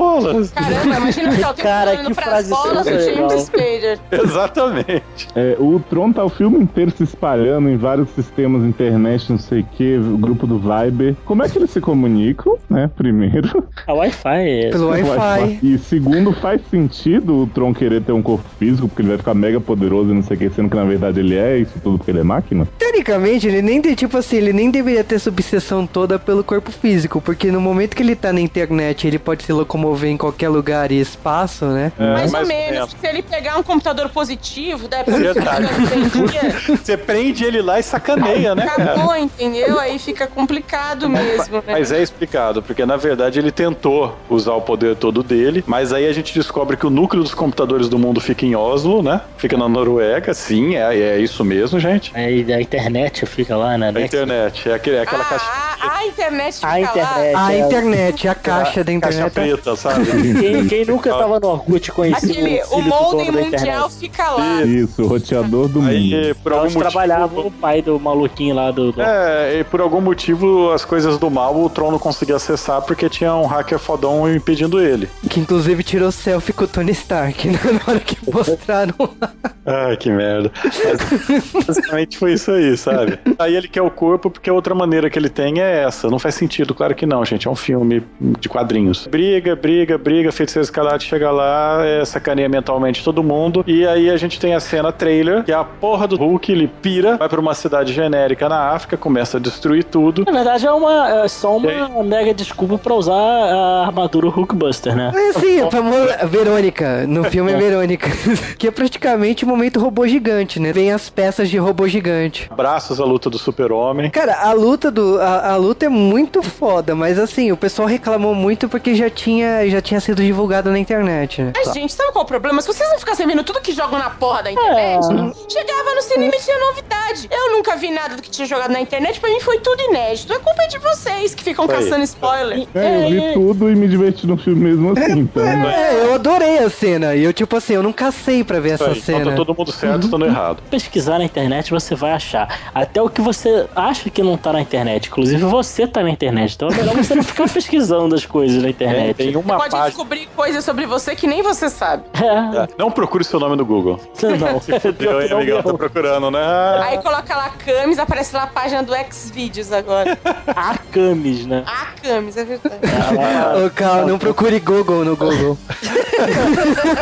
Caramba, imagina eu tenho Cara, olhando que pras bolas do. James Spader. Exatamente. É, o Tron tá o filme inteiro se espalhando em vários sistemas, internet, não sei o que, o grupo do Viber. Como é que eles se comunicam, né? Primeiro. A Wi-Fi é. Pelo Wi-Fi. E segundo, faz sentido o Tron querer ter um corpo físico, porque ele vai ficar mega poderoso e não sei o que, sendo que na verdade ele é isso tudo porque ele é máquina? Teoricamente, ele nem tem, tipo assim, ele nem deveria ter essa obsessão toda pelo corpo físico, porque no momento que ele tá na internet, ele pode se locomover em qualquer lugar e espaço, né? É, mais, mais ou ou menos. menos. Se ele pegar um computador positivo, Verdade. computador vendia, *laughs* Você prende ele lá e sacaneia, né, cara? acabou, entendeu? Aí fica complicado mesmo, né? Mas é explicado, porque na verdade ele tentou usar o poder todo dele, mas aí a gente descobre que o núcleo dos computadores do mundo fica em Oslo, né? Fica na Noruega, sim, é, é isso mesmo, gente. Aí a internet fica lá, né? A internet, é, aquele, é aquela ah, caixa, a, a internet fica A lá. internet. A é- internet, a caixa da caixa internet. Sabe? *laughs* Quem, quem nunca tava no Orkut conhecia Aquele, o o da mundial internet. fica lá. Isso, o roteador do mundo. Aí, por algum Onde trabalhava motivo... o pai do maluquinho lá do... do- É, e por algum motivo as coisas do mal o Tron não conseguia acessar porque tinha um hacker fodão impedindo ele. Que inclusive tirou selfie com o Tony Stark, *laughs* né? Na hora que mostraram lá. Ai, que merda. Mas, basicamente foi isso aí, sabe? Aí ele quer o corpo porque a outra maneira que ele tem é essa. Não faz sentido, claro que não, gente. É um filme de quadrinhos. Briga, briga, briga, feiticeiro escalate chega lá, é, sacaneia mentalmente todo mundo. E aí a gente tem a cena trailer, que é a porra do Hulk, ele pira, vai pra uma cidade genérica na África, começa a destruir tudo. Na verdade, é, uma, é só uma mega desculpa pra usar a armadura Hulkbuster, né? É assim, a famosa Verônica, no filme é *laughs* Verônica. *laughs* que é praticamente o momento robô gigante, né? Vem as peças de robô gigante. Abraços à luta do super-homem. Cara, a luta do. A, a luta é muito foda, mas assim, o pessoal reclamou muito porque já tinha, já tinha sido divulgado na internet, né? Mas, gente, sabe qual é o problema? Se vocês não ficassem vendo tudo que jogam na porra da internet, chegava no cinema e tinha novidade. Eu nunca vi nada do que tinha jogado na internet, pra mim foi tudo inédito. É culpa de vocês que ficam Foi. caçando spoiler. É, eu vi É, tudo e me diverti no filme mesmo assim, então. né? É, eu adorei a cena. E eu, tipo assim, eu não cacei pra ver essa aí, Então cena. tá todo mundo certo, todo errado. pesquisar na internet, você vai achar. Até o que você acha que não tá na internet. Inclusive, você tá na internet. Então é melhor você não ficar *laughs* pesquisando as coisas na É, internet. Tem uma Pode página. descobrir coisas sobre você que nem você sabe. É, É, Não procure seu nome no Google. não. *laughs* Eu, hein, amigão, tá procurando, né? Aí coloca lá Camis, aparece lá a página do Xvideos agora. *laughs* A Camis, né? A Camis, é verdade. Ela- Ô, Cal, não procure Google no Google. *laughs*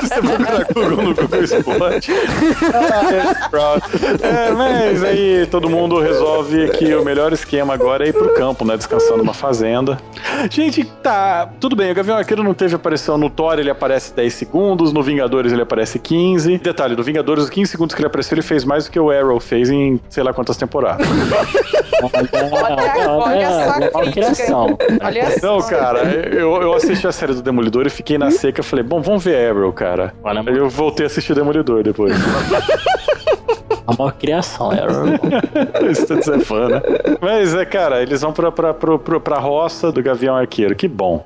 Você procura Google no Google. Ah, pronto. É, mas aí todo mundo resolve que o melhor esquema agora é ir pro campo, né? Descansar numa fazenda. Gente, tá. Tudo bem, o Gavião Arqueiro não teve aparição no Thor, ele aparece 10 segundos, no Vingadores ele aparece 15. Detalhe, no Vingadores, os 15 segundos que ele apareceu, ele fez mais do que o Arrow fez em sei lá quantas temporadas. Olha, olha só a é uma crítica. criação. Olha só. Não, cara, eu, eu assisti a série do Demolidor e fiquei na seca. Falei, bom, vamos ver Arrow, cara. Olha, Aí eu voltei a assistir Demolidor depois. a maior criação, é. *laughs* Isso tá de ser fã, né? Mas é, cara, eles vão pra, pra, pra, pra, pra roça do Gavião Arqueiro. Que bom.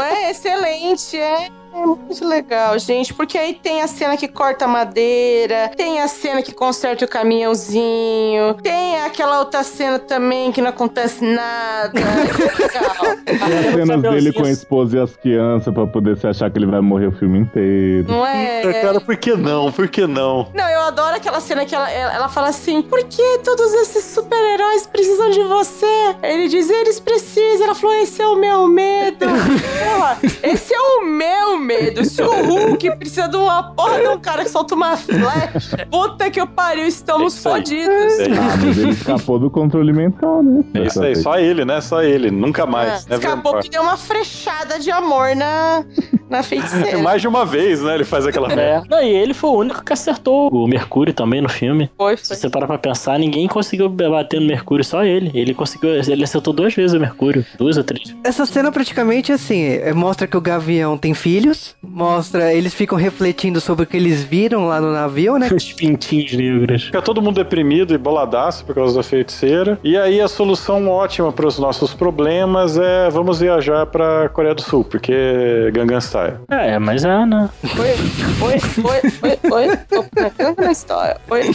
É excelente, é. É muito legal, gente, porque aí tem a cena que corta a madeira, tem a cena que conserta o caminhãozinho, tem aquela outra cena também que não acontece nada. É legal. *laughs* Tem as cenas dele com a esposa e as crianças pra poder se achar que ele vai morrer o filme inteiro. Não é? Cara, por que não? Por que não? Não, eu adoro aquela cena que ela, ela ela fala assim: por que todos esses super-heróis precisam de você? Ele diz: eles precisam. Ela falou: esse é o meu medo. *laughs* Porra, esse é o meu medo. Se o Hulk precisa de uma porra de um cara que solta uma flecha, puta que eu pariu, estamos É fodidos. Ah, mas ele escapou do controle mental, né? É isso aí, só ele, né? Só ele, nunca mais. É, né, Acabou Vermor? que deu uma frechada de amor na, na feiticeira. *laughs* Mais de uma vez, né? Ele faz aquela É. Não, e ele foi o único que acertou o Mercúrio também no filme. Foi, Se foi. você parar pra pensar, ninguém conseguiu bater no Mercúrio, só ele. Ele conseguiu, ele acertou duas vezes o Mercúrio. Duas ou três. Essa cena praticamente assim, é, mostra que o Gavião tem filhos, mostra, eles ficam refletindo sobre o que eles viram lá no navio, né? *laughs* Os pintinhos negros. Fica todo mundo deprimido e boladaço por causa da feiticeira. E aí a solução ótima para os nossos problemas é vamos viajar pra Coreia do Sul, porque Gangnam Style. É, mas é, né? Oi, oi, oi, oi, oi. Tô pegando na história. Oi.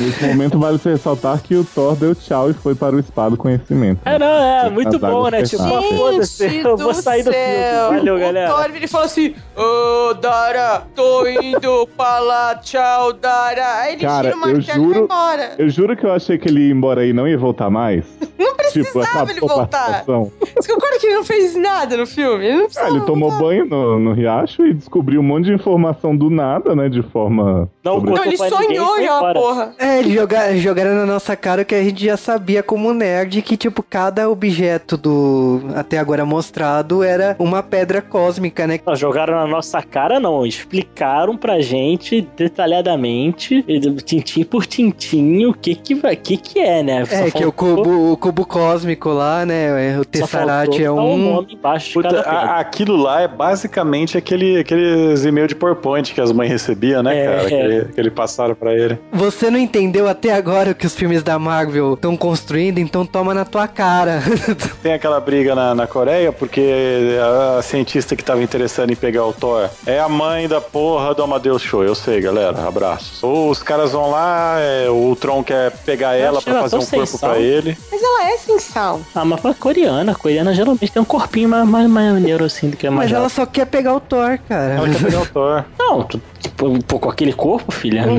Nesse momento vale ressaltar que o Thor deu tchau e foi para o spa do conhecimento. É, não, é, As muito bom, né? Tipo, foda-se, Gente eu vou sair do filme. céu. Valeu, o galera. Thor ele falou assim: Ô, Dara, tô indo pra lá, tchau, Dara. Aí ele Cara, tira o eu martelo e vai juro- embora. Eu juro que eu achei que ele ia embora aí e não ia voltar mais. *laughs* Não precisava Tipo, ele voltar. Você concorda que ele não fez nada no filme? Ele não Ah, ele tomou voltar. banho no, no riacho e descobriu um monte de informação do nada, né? De forma. Não sobre- Não, ele sonhou embora. porra. É, eles joga- jogaram na nossa cara que a gente já sabia como nerd, que tipo, cada objeto do até agora mostrado era uma pedra cósmica, né? Não, jogaram na nossa cara, não. Explicaram pra gente detalhadamente, tintim por tintim, o que que, vai- que, que é, né? Só É, que o faltou- cubo, o cubo cósmico lá, né? O só Tesseract faltou é o um. nome embaixo de Puta, a- aquilo lá é basicamente aquele, aqueles e-mail de PowerPoint que as mães recebiam, né, É, cara? é. Que, ele- que ele passaram pra ele. Você não entendeu até agora o que os filmes da Marvel estão construindo, então toma na tua cara. *laughs* Tem aquela briga na, na Coreia porque a cientista que tava interessada em pegar o Thor é a mãe da porra do Amadeus Show. Eu sei, galera. Abraços. Ou os caras vão lá, é, o Tron quer pegar ela pra ela fazer tão um corpo pra ele. Mas ela é sem sal. Ah, mas pra coreana, a coreana geralmente tem um corpinho mais, mais maneiro assim do que a Mas ela só quer pegar o Thor, cara. Ela quer pegar o Thor. *laughs* Não, tu, tipo, pô, com aquele corpo, filha. *laughs*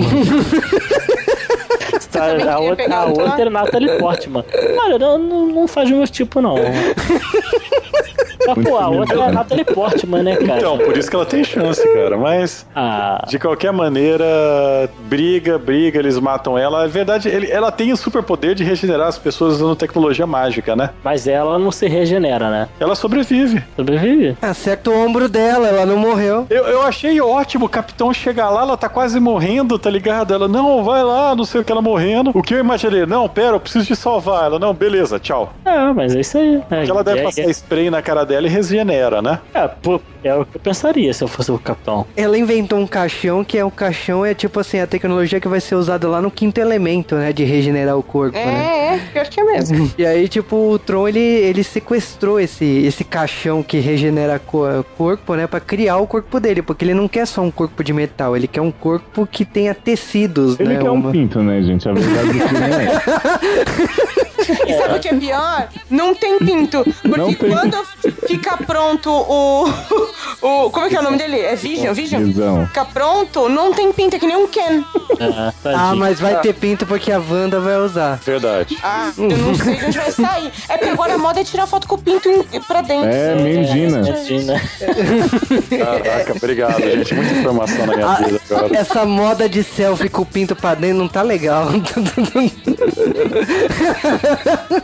Tá, a queria outra, a outra é Natalie Portman. Olha, não, não, não faz o meu tipo, não. *laughs* Pô, a outra é a Natalie Portman, né, cara? Então, por isso que ela tem chance, cara. Mas, Ah, de qualquer maneira, briga, briga, eles matam ela. É verdade, ele- ela tem o superpoder de regenerar as pessoas usando tecnologia mágica, né? mas ela não se regenera, né? Ela sobrevive. Sobrevive. Acerta o ombro dela, ela não morreu. Eu, eu achei ótimo o capitão chegar lá, ela tá quase morrendo, tá ligado? Ela, não, vai lá, não sei o que, ela morrendo. O que eu imaginei? Não, pera, eu preciso te salvar. Ela, não, beleza, tchau. É, mas é isso aí. É, Porque ela deve é, passar é, spray na cara dela e regenera, né? é, pô, é o que eu pensaria se eu fosse o capitão. Ela inventou um caixão que é um caixão, é tipo assim, a tecnologia que vai ser usada lá no quinto elemento, né? De regenerar o corpo, né? É, é, pior que é mesmo. *laughs* E aí, tipo, o Tron, ele, ele sequestrou esse, esse caixão que regenera o corpo, né? Pra criar o corpo dele, porque ele não quer só um corpo de metal, ele quer um corpo que tenha tecidos, Ele né? quer um uma- pinto, né, gente? A verdade do filme é essa. E sabe o que é pior? Não tem pinto. Porque Não tem. quando fica pronto o, *laughs* o. Como é que é o nome dele? É Vision? Vision? Visão. Fica pronto, não tem pinto, é que nem um Ken. É, tadinho. Ah, mas vai ter pinto porque a Wanda vai usar. Verdade. Ah, eu não sei de onde vai sair. É porque agora a moda é tirar foto com o pinto em- pra dentro. É, Mendina. Imagina. Caraca, obrigado, gente. Muita informação na minha Ah, vida agora. essa moda de selfie com o pinto pra dentro não tá legal.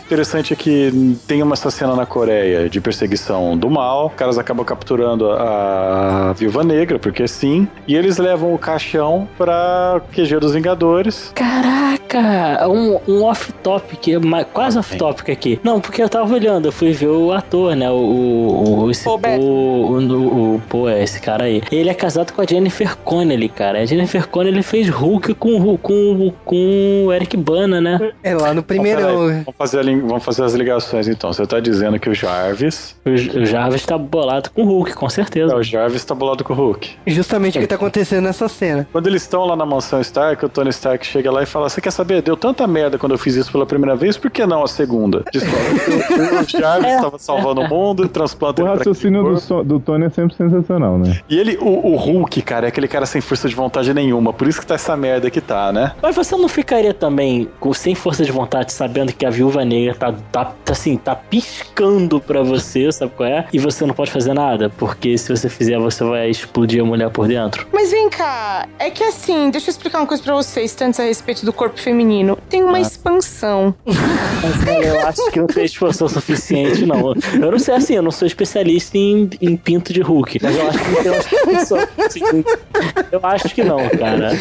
Interessante é que tem uma essa cena na Coreia de perseguição do mal. Os caras acabam capturando a Viúva Negra, porque sim. E eles levam o caixão pra QG dos Vingadores. Caraca, um, um off-topic, ma- quase off-topic aqui. Não, porque eu tava olhando, eu fui ver o ator, né? O. o, o, esse, o, o, o, o- pô, é esse cara aí. Ele é casado com a Jennifer Connelly, cara. A Jennifer Connelly fez Hulk com, o- com, com o Eric Bana, né? É lá no primeirão. Vamos fazer, a vamos fazer as ligações então. Você tá dizendo que o Jarvis. O o Jarvis tá bolado com o Hulk, com certeza. É, o Jarvis tá bolado com o Hulk. Justamente o que tá acontecendo nessa cena. Quando eles estão lá na mansão Stark, o Tony Stark chega lá e fala: Você quer saber? Deu tanta merda quando eu fiz isso pela primeira vez, por que não a segunda? Que o- Jarvis estava salvando o mundo e transplanta O raciocínio do, so- do Tony é sempre sensacional, né? E ele, o, o Hulk, cara, é aquele cara sem força de vontade nenhuma. Por isso que tá essa merda que tá, né? Mas você não ficaria também com, sem força de vontade, sabendo que a viúva negra tá, tá, tá, assim, tá piscando pra você, sabe qual é? E você não pode fazer nada, porque se você fizer, você vai explodir a mulher por dentro. Mas vem cá, é que assim, deixa eu explicar uma coisa pra vocês, tanto a respeito do corpo feminino. Tem uma expansão. Mas, cara, eu acho que não tem expansão suficiente, não. Eu não sei, assim, eu não sou especialista em, em pinto de Hulk, mas eu acho que não tem uma expansão. Eu acho que não, cara.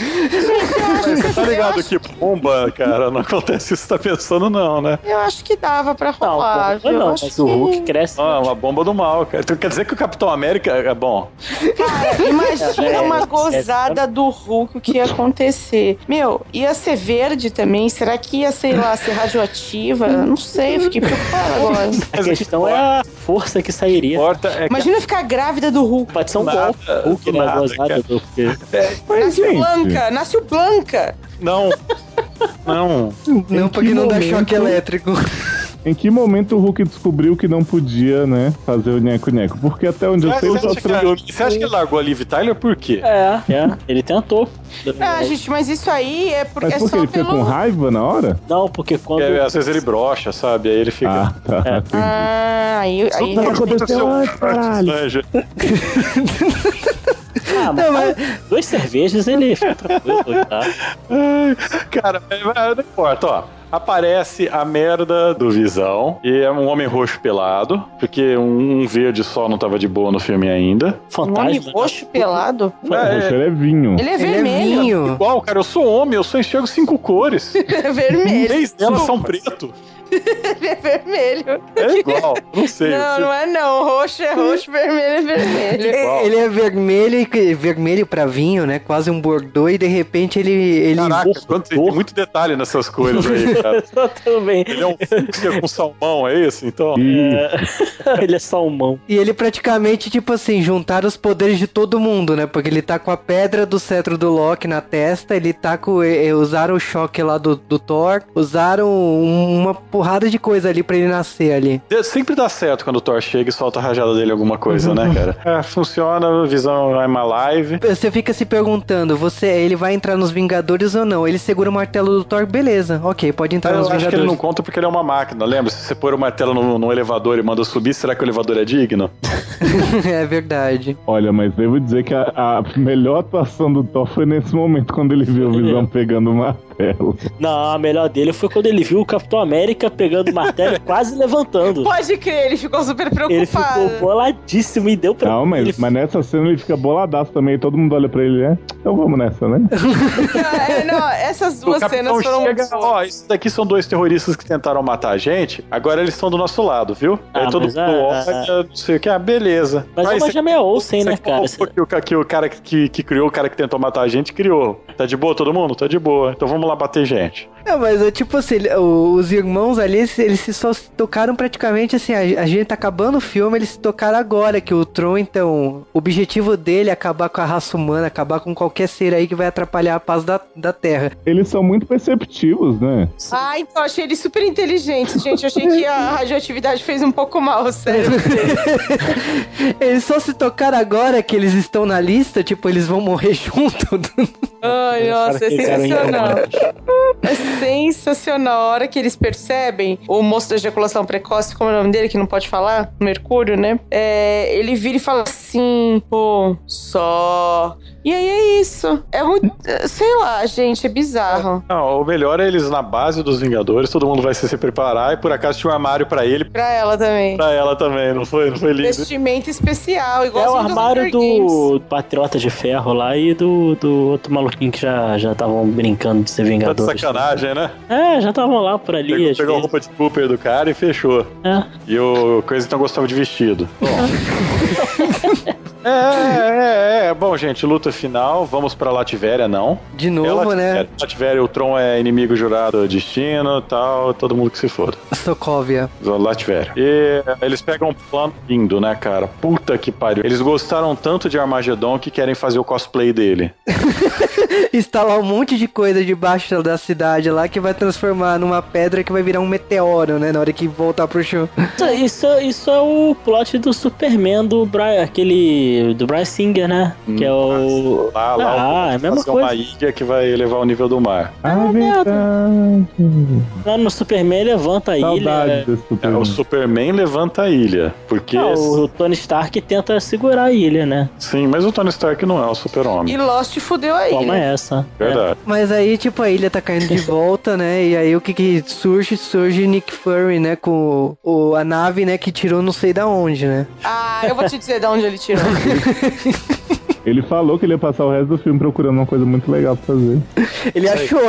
Mas você tá ligado que bomba, cara, não acontece isso que você tá pensando, não, né? Eu acho que dava pra Não, rolar. não, Acho mas o Hulk cresce. Ah, uma bomba do mal, cara. Então quer dizer que o Capitão América é bom. Cara, imagina É, uma é, gozada do Hulk, o que ia acontecer. Meu, ia ser verde também? Será que ia, sei lá, ser radioativa? Não sei, eu fiquei preocupada agora. A questão é a força que sairia. É que Imagina ficar grávida do Hulk. Pode ser um Nada, golpe. Hulk na nada, gozada cara. do porque Mas, Nasce o gente, Blanca, nasce o Blanca. não. Não. Não, porque que não dá choque elétrico. Em que momento o Hulk descobriu que não podia, né, fazer o nheco-nheco? Porque até onde eu Você sei, ele só acha, que, você acha que ele largou a Liv Tyler por quê? É, é, ele tentou. Ah, gente, mas isso aí é, por, Mas é por que só ele fica pelo... com raiva na hora? Não, porque quando. É, às vezes ele brocha, sabe? Aí ele fica. Ah, tá. É. Ah, aí... aí Não aconteceu antes, caralho. Ah, mas duas cervejas ele fica tranquilo, tá? Cara, mas não importa, ó. Aparece a merda do Visão, e é um homem roxo pelado, porque um, verde só não tava de boa no filme ainda. Um homem Fantasma. roxo pelado? Poxa, ele é vinho. Ele é Ele é vermelho. vinho. Igual, cara, eu sou homem, eu só enxergo cinco cores. *laughs* É vermelho. Três delas são preto. *laughs* Ele é vermelho. É igual, não sei. Não, não é não. Roxo é roxo, vermelho é vermelho. Qual? Ele é vermelho e vermelho pra vinho, né? Quase um bordô e de repente ele ele Caraca, quanto, tem muito detalhe nessas cores aí, *laughs* cara. *laughs* Tudo bem. Ele é um fúcsia com salmão, é isso? Então. E *laughs* ele é salmão. e ele praticamente tipo assim, juntaram os poderes de todo mundo, né? Porque ele tá com a pedra do cetro do Loki na testa, ele tá com usaram o choque lá do, do Thor, usaram uma porrada de coisa ali pra ele nascer ali. Sempre dá certo quando o Thor chega e solta a rajada dele alguma coisa, né, cara? *laughs* É, funciona, visão I'm alive. Você fica se perguntando, você ele vai entrar nos Vingadores ou não? Ele segura o martelo do Thor, beleza? OK, pode entrar Eu nos acho que ele Vingadores. não conta porque ele é uma máquina, lembra? Se você pôr o martelo no, no elevador e manda subir, será que o elevador é digno? *laughs* é verdade. olha, mas devo dizer que a, a melhor atuação do Thor foi nesse momento, quando ele viu o Visão *laughs* pegando o martelo. Não, a melhor dele foi quando ele viu o Capitão América pegando o martelo e *laughs* quase levantando. Pode crer, ele ficou super Ele ficou preocupado. boladíssimo e deu pra. Não, mas, ele... mas nessa cena ele fica boladaço também, e todo mundo olha pra ele, né? Então vamos nessa, né? *laughs* É, não, essas duas cenas foram chega, ó, isso daqui são dois terroristas que tentaram matar a gente, agora eles estão do nosso lado, viu? Ah, Aí todo mas mundo olha, não sei o que, ah, beleza. Mas é Aí uma Olsen, você né, cara? o, que o cara que, que criou, o cara que tentou matar a gente, criou. Tá de boa todo mundo? Tá de boa. Então vamos lá bater gente. Não, mas é tipo assim, os irmãos ali, eles, eles se só se tocaram praticamente assim, a, a gente tá acabando o filme, eles se tocaram agora, que o Tron, então, o objetivo dele é acabar com a raça humana, acabar com qualquer ser aí que vai atrapalhar a paz da, da Terra. Eles são muito perceptivos, né? Ah, então achei ele super inteligente, gente. Eu achei que a radioatividade fez um pouco mal, sério. *laughs* eles só se tocaram agora que eles estão na lista, tipo, eles vão morrer *laughs* junto. Ai, nossa, é eles sensacional. É sensacional. A hora que eles percebem, o moço da ejaculação precoce, como é o nome dele, que não pode falar? Mercúrio, né? É, ele vira e fala assim, pô, só. E aí é isso. É muito. Sei lá, gente, é bizarro. Não, o melhor é eles na base dos Vingadores, todo mundo vai se, se preparar e por acaso tinha um armário pra ele, Pra ela também. pra ela também, não foi? Não foi lindo? Vestimenta especial, igual É o armário do Patriota de Ferro lá e do, do outro maluquinho que já já estavam brincando de ser Tá de Vingadores. sacanagem, né? É, já estavam lá por ali. Pegou, pegou a roupa de Cooper do cara e fechou. É. E o Coisa então gostava de vestido. Bom, *laughs* É, é, é, é. Bom, gente, luta final. Vamos pra Lativéria, não. De É novo, né? Lativéria. Lativéria, o Tron é inimigo jurado destino tal, todo mundo que se foda. Sokovia. Lativéria. E eles pegam um plano lindo, né, cara? Puta que pariu. Eles gostaram tanto de Armagedon que querem fazer o cosplay dele. *laughs* Instalar um monte de coisa debaixo da cidade lá que vai transformar numa pedra que vai virar um meteoro, né? Na hora que voltar pro chão. Isso, isso, isso é o plot do Superman do Brian, aquele. Do Brian Singer, né? que é o. Lá, lá, Ah, o- é a mesma coisa. uma ilha que vai elevar o nível do mar. Ah, verdade. Lá no Superman levanta a ilha. Saudade desse É, Superman. o Superman levanta a ilha. Porque. Ah, o Tony Stark tenta segurar a ilha, né? Sim, mas o Tony Stark não é o E super-homem. Lost fudeu aí. Toma né? essa. Verdade. Mas aí, tipo, a ilha tá caindo de *laughs* volta, né? E aí o que que surge? Surge Nick Fury, né? Com o, a nave, né? Que tirou não sei da onde, né? Ah, eu vou te dizer de onde ele tirou. *laughs* Ele falou que ele ia passar o resto do filme procurando uma coisa muito legal pra fazer. Ele achou. *laughs*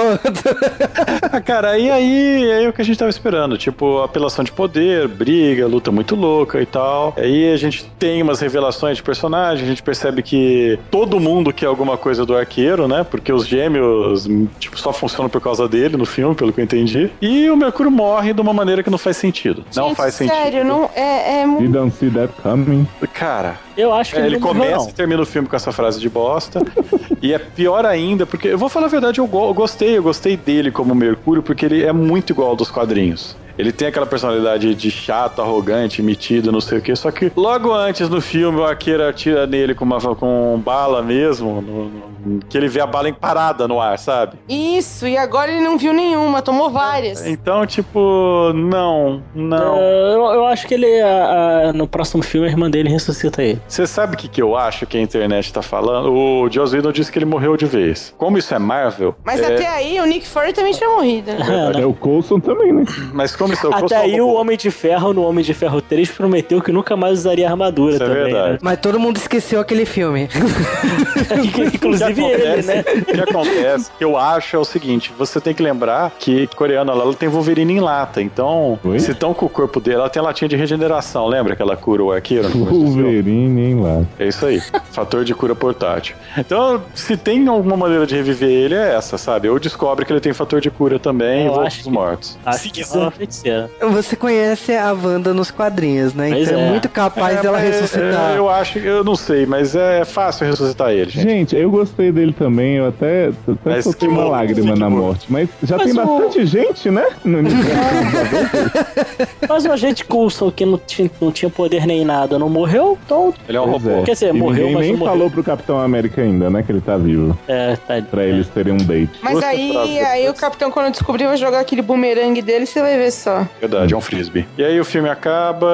Ah, cara, e aí é o que a gente tava esperando. Tipo, apelação de poder, briga, luta muito louca e tal. Aí a gente tem umas revelações de personagem, a gente percebe que todo mundo quer alguma coisa do arqueiro, né? Porque os gêmeos, tipo, só funcionam por causa dele no filme, pelo que eu entendi. E o Mercúrio morre de uma maneira que não faz sentido. não Gente, faz sentido. Sério, não, é, é muito. You don't see that coming. Cara, Eu acho que É, ele morreu, começa não. e termina o filme com essa frase de bosta. *laughs* e é pior ainda, porque eu vou falar a verdade, eu, go- eu gostei, eu gostei dele como Mercúrio, porque ele é muito igual ao dos quadrinhos. Ele tem aquela personalidade de chato, arrogante, metido, não sei o que. Só que logo antes no filme o arqueiro atira nele com uma com bala mesmo, no- no- que ele vê a bala parada no ar, sabe? Isso, e agora ele não viu nenhuma, tomou várias. Então, tipo, não, não. É, eu, eu acho que ele, a- a- no próximo filme, a irmã dele ressuscita ele. Você sabe o que, que eu acho que a internet tá falando? O Joss Whedon disse que ele morreu de vez. Como isso é Marvel, Mas é, até aí o Nick Fury também tinha morrido, *laughs* né? É o Coulson também, né? mas como é Até aí o Homem de Ferro, no Homem de Ferro 3, prometeu que nunca mais usaria armadura Isso é também. verdade. Mas todo mundo esqueceu aquele filme. né? *laughs* Inclusive o que ele, acontece, né? O que acontece, que eu acho, é o seguinte: você tem que lembrar que coreana lá ela tem Wolverine em lata. Então, Oi? se estão com o corpo dele, ela tem latinha de regeneração. Lembra que ela cura o arqueiro? Wolverine, hein, lá. É isso aí. Fator de cura portátil. Então, se tem alguma maneira de reviver ele, é essa, sabe? Ou descobre que ele tem fator de cura também Eu e volta dos mortos. Acho se que é quiser. Feiticeira. Você conhece a Wanda nos quadrinhos, né? Pois então é, é. muito capaz É, dela mas, ressuscitar. é, Eu acho, eu não sei, mas é fácil ressuscitar ele, gente. Gente, eu gostei dele também, eu até, até soltei que uma lágrima que na morte. Mas já Mas tem o- bastante gente, né? No universo. *laughs* Mas o agente Coulson, que não tinha, não tinha poder nem nada, não morreu, então. Ele é um robô. é. Quer dizer, E morreu, ninguém mas nem não morreu. falou pro Capitão América ainda, né? Que ele tá vivo. É, tá. Pra eles terem um date. Mas aí, aí o capitão, quando descobrir, vai jogar aquele bumerangue dele, você vai ver só. Verdade, é um frisbee. E aí o filme acaba,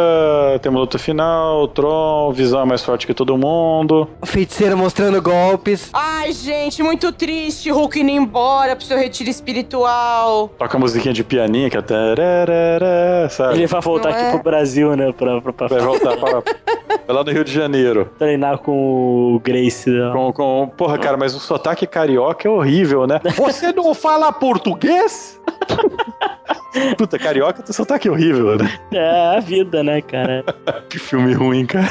tem uma luta final, Tron, Visão é mais forte que todo mundo. Feiticeiro mostrando golpes. Ai, gente, muito triste. Hulk indo embora pro seu retiro espiritual. Toca a musiquinha de pianinho, que é... tararara, Sabe? Ele vai voltar Não aqui é? pro Brasil, né? Pra, pra, pra Vai voltar pra... *laughs* vai lá no Rio de Janeiro. treinar com o Grace. né? Com, com... Porra, cara, mas o sotaque carioca é horrível, né? *laughs* Você não fala português? *laughs* Puta, carioca tem sotaque horrível, né? É a vida, né, cara? *laughs* Que filme ruim, cara.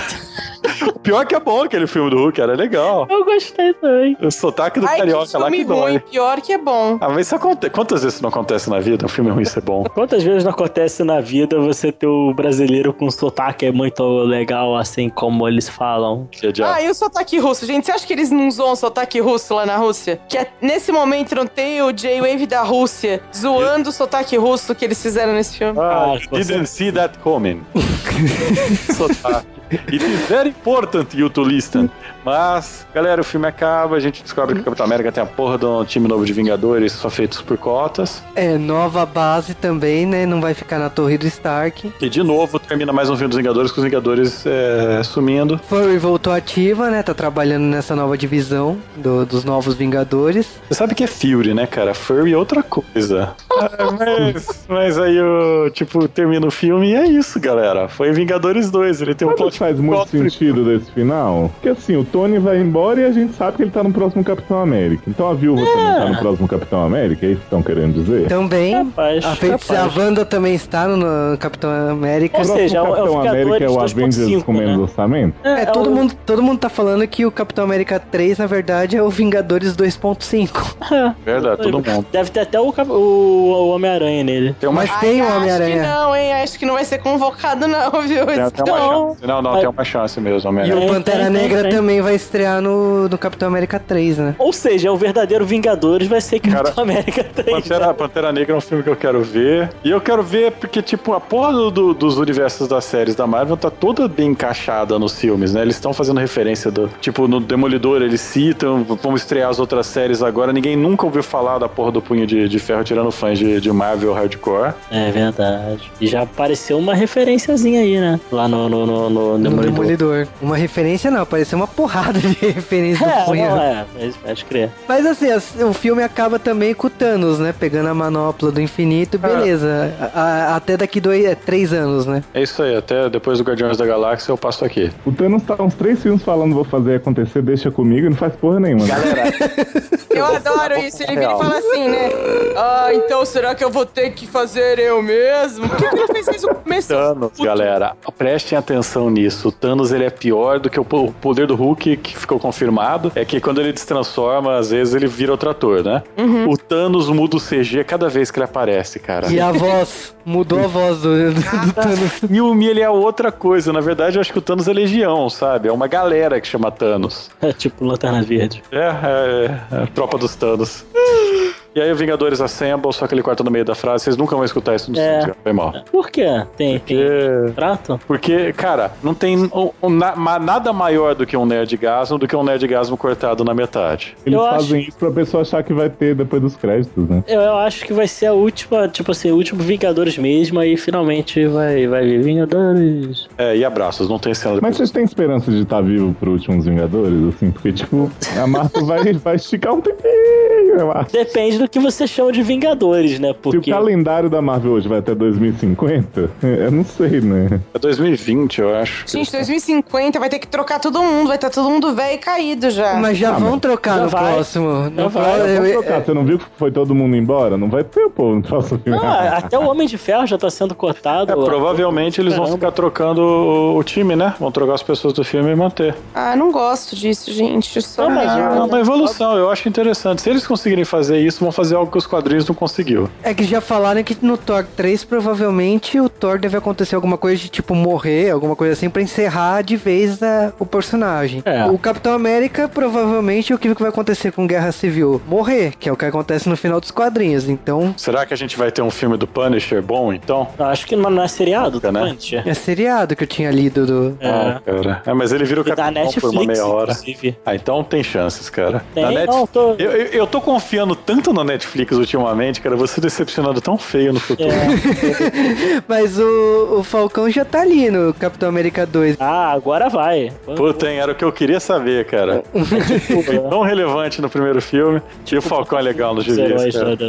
O pior que é bom aquele filme do Hulk, era legal. Eu gostei também. O sotaque do Ai, que carioca lá filme que dói. ruim. Pior que é bom. Ah, mas isso acontece. Quantas vezes isso não acontece na vida? Um filme ruim ser bom? Quantas vezes não acontece na vida você ter o brasileiro com sotaque muito legal, assim como eles falam? Que já... Ah, e o sotaque russo? Gente, você acha que eles não zoam o sotaque russo lá na Rússia? Que é- nesse momento não tem o J-Wave da Rússia zoando o sotaque russo que eles fizeram nesse filme? Ah, Ah, didn't see that coming. *laughs* Sotaque. It is very important you to listen. Mas, galera, o filme acaba, a gente descobre que o Capitão América tem a porra de um time novo de Vingadores só feitos por cotas. É, nova base também, né? Não vai ficar na torre do Stark. E de novo termina mais um filme dos Vingadores com os Vingadores é, sumindo. Fury voltou ativa, né? Tá trabalhando nessa nova divisão do- dos novos Vingadores. Você sabe que é Fury, né, cara? Furry é outra coisa. Ah, mas, mas aí, o tipo, termina o filme e é isso, galera. Foi Vingadores 2. Ele tem um plot faz muito sentido desse final? Porque assim, o Tony vai embora e a gente sabe que ele tá no próximo Capitão América. Então a viúva também tá no próximo Capitão América, é isso que estão querendo dizer? Também, Capaz, a, feiticeira, a capaz. Wanda também está no, Capitão América. Ou o seja, é o- próximo é o Capitão América é o Avengers 2.5, com menos né? orçamento? É, todo, o- mundo, todo mundo tá falando que o Capitão América 3, na verdade, é o Vingadores 2.5. *laughs* Verdade, todo mundo. Deve ter até o, o, o Homem-Aranha nele. Tem uma, Mas Ai, tem o acho que Homem-Aranha. não, hein? Acho que não vai ser convocado, não, viu? tem, tem uma Não. chance. Não, não, tem uma chance mesmo, E o Tem, Pantera tem, tem, Negra tem. também vai estrear no, no Capitão América 3, né? Ou seja, o verdadeiro Vingadores vai ser Capitão América 3. Pantera, né? Pantera Negra é um filme que eu quero ver. E eu quero ver porque, tipo, a porra do- do- dos universos das séries da Marvel tá toda bem encaixada nos filmes, né? Eles estão fazendo referência do. Tipo, no Demolidor eles citam, vamos estrear as outras séries agora. Ninguém nunca ouviu falar da porra do punho de, de ferro tirando fãs de, de Marvel hardcore. É verdade. E já apareceu uma referenciazinha aí, né? Lá no, no, no No Demolidor. Demolidor. Uma referência não, pareceu uma porrada de *laughs* referência É, do punho. não, é, mas pode crer. Mas assim, as- o filme acaba também com o Thanos, né? Pegando a manopla do infinito, beleza. A- a- até daqui dois, é, três anos, né? É isso aí, até depois do Guardiões da Galáxia eu passo aqui. O Thanos tá uns três filmes falando vou fazer acontecer, deixa comigo e não faz porra nenhuma. né? Galera, *laughs* Eu adoro isso. Ele vira e fala assim, né? Ah, então será que eu vou ter que fazer eu mesmo? Por que, que ele fez isso no começo? Thanos, galera, prestem atenção nisso. O Thanos ele é pior do que o po- o poder do Hulk, que ficou confirmado. É que quando ele destransforma, às vezes ele vira outro ator, né? O Thanos muda o CG cada vez que ele aparece, cara. E a voz, mudou a voz do, do, do *laughs* Thanos. Filme, ele é outra coisa. Na verdade, eu acho que o Thanos é legião, sabe? É uma galera que chama Thanos. É tipo Lanterna Verde. É, é, é a tropa dos Thanos. *laughs* E aí o Vingadores Assemble, só que ele corta no meio da frase. Vocês nunca vão escutar isso no É. cinema. Foi mal. Por quê? Tem, tem Porque... trato? Porque, cara, não tem um- um na- nada maior do que um nerdgasmo do que um nerdgasmo cortado na metade. Eles Eu fazem acho- isso pra pessoa achar que vai ter depois dos créditos, né? Eu, eu acho que vai ser a última, tipo assim, o último Vingadores mesmo, aí finalmente vai, vai vir Vingadores. É, e abraços, não tem cena Mas vocês têm esperança de estar vivo pro últimos Vingadores, assim? Porque, tipo, a Marvel vai, vai esticar um tempinho, eu acho. Depende do que você chama de Vingadores, né? Se o Porque. calendário da Marvel hoje vai até 2050, eu não sei, né? É 2020, eu acho. Gente, 2050 vai ter que trocar todo mundo. Vai estar todo mundo velho e caído já. Mas já Ah, vão mas trocar já no vai. próximo. No vai, Vamos eu- trocar, você não viu que foi todo mundo embora? Não vai ter o povo no próximo filme. Ah, até o Homem de Ferro já tá sendo cotado. É, provavelmente eles vão Caramba. ficar trocando o, o time, né? Vão trocar as pessoas do filme e manter. Ah, não gosto disso, gente. Só Não, mas É uma evolução, eu acho interessante. Se eles conseguirem fazer isso, vão fazer algo que os quadrinhos não conseguiu. É que já falaram que no Thor 3 provavelmente o Thor deve acontecer alguma coisa de tipo morrer, alguma coisa assim, pra encerrar de vez a- o personagem. É. O Capitão América provavelmente o que vai acontecer com Guerra Civil? Morrer, que é o que acontece no final dos quadrinhos. Então Será que a gente vai ter um filme do Punisher bom, então? Acho que não é seriado, Né? tá, Punisher? é seriado que eu tinha lido do. É. Ah, cara. É, mas ele vira o capitão por uma Netflix, meia hora. inclusive. Ah, então tem chances, cara. Tem? Net- Não, tô- eu, eu, eu tô confiando tanto na Netflix ultimamente, cara. Você decepcionado tão feio no futuro. É. *laughs* Mas o, o Falcão já tá ali no Capitão América 2. Ah, agora vai. Puta, hein, era o que eu queria saber, cara. *laughs* Foi tão relevante no primeiro filme. E o Falcão é legal da-